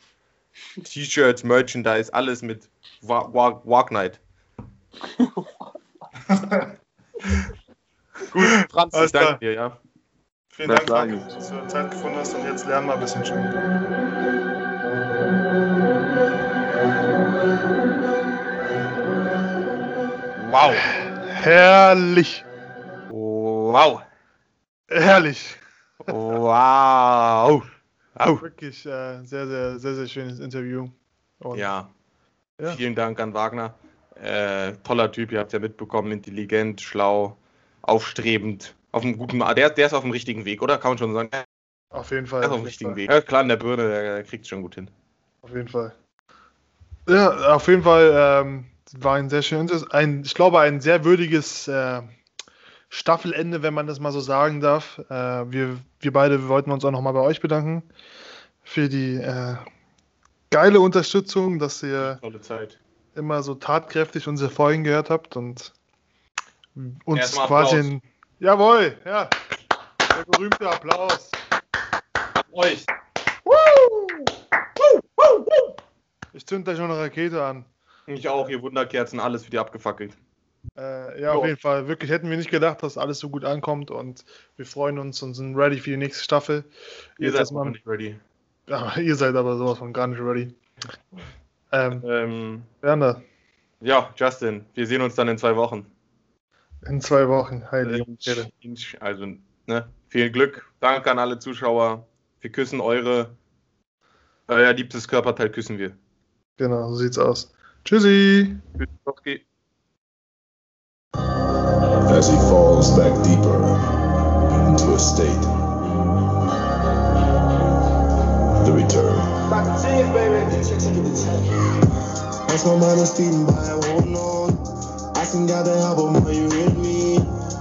T-Shirts, Merchandise, alles mit Wa- Wa- Walk Night. Gut, Franz, ich danke dir, ja. Vielen Na Dank, dass du Zeit gefunden hast und jetzt lernen wir ein bisschen schon. Wow. Herrlich. Wow. Herrlich. Wow. Au. Wirklich äh, sehr, sehr, sehr, sehr schönes Interview. Und Ja. Ja. Vielen Dank an Wagner. Äh, toller Typ, ihr habt ja mitbekommen, intelligent, schlau, aufstrebend, auf einem guten, der, der ist auf dem richtigen Weg, oder? Kann man schon sagen, der Auf jeden Fall. ist auf dem richtigen Weg. Ja, klar, in der Birne, der, der kriegt schon gut hin. Auf jeden Fall. Ja, auf jeden Fall ähm, war ein sehr schönes, ein, ich glaube, ein sehr würdiges äh, Staffelende, wenn man das mal so sagen darf. Äh, wir, wir beide wollten uns auch nochmal bei euch bedanken für die äh, geile Unterstützung, dass ihr Tolle Zeit. immer so tatkräftig unsere Folgen gehört habt und uns Erstmal quasi Applaus. Jawohl, ja. Der berühmte Applaus. Euch. Ich zünd gleich noch eine Rakete an. Ich auch, ihr Wunderkerzen, alles für die abgefackelt. Äh, ja, auf Jo. jeden Fall. Wirklich hätten wir nicht gedacht, dass alles so gut ankommt und wir freuen uns und sind ready für die nächste Staffel. Ihr Jetzt seid erstmal- noch nicht ready. Ja, ihr seid aber sowas von gar nicht ready. Ähm, Ähm, Werner, ja, Justin, wir sehen uns dann in zwei Wochen. In zwei Wochen. Heilige Ehre. Also, ne, viel Glück. Danke an alle Zuschauer. Wir küssen eure, euer liebstes Körperteil küssen wir. Genau, so sieht's aus. Tschüssi. Okay. as he falls back deeper into a state. The return. As my mind is speeding by, I won't I can got the help of when you with me.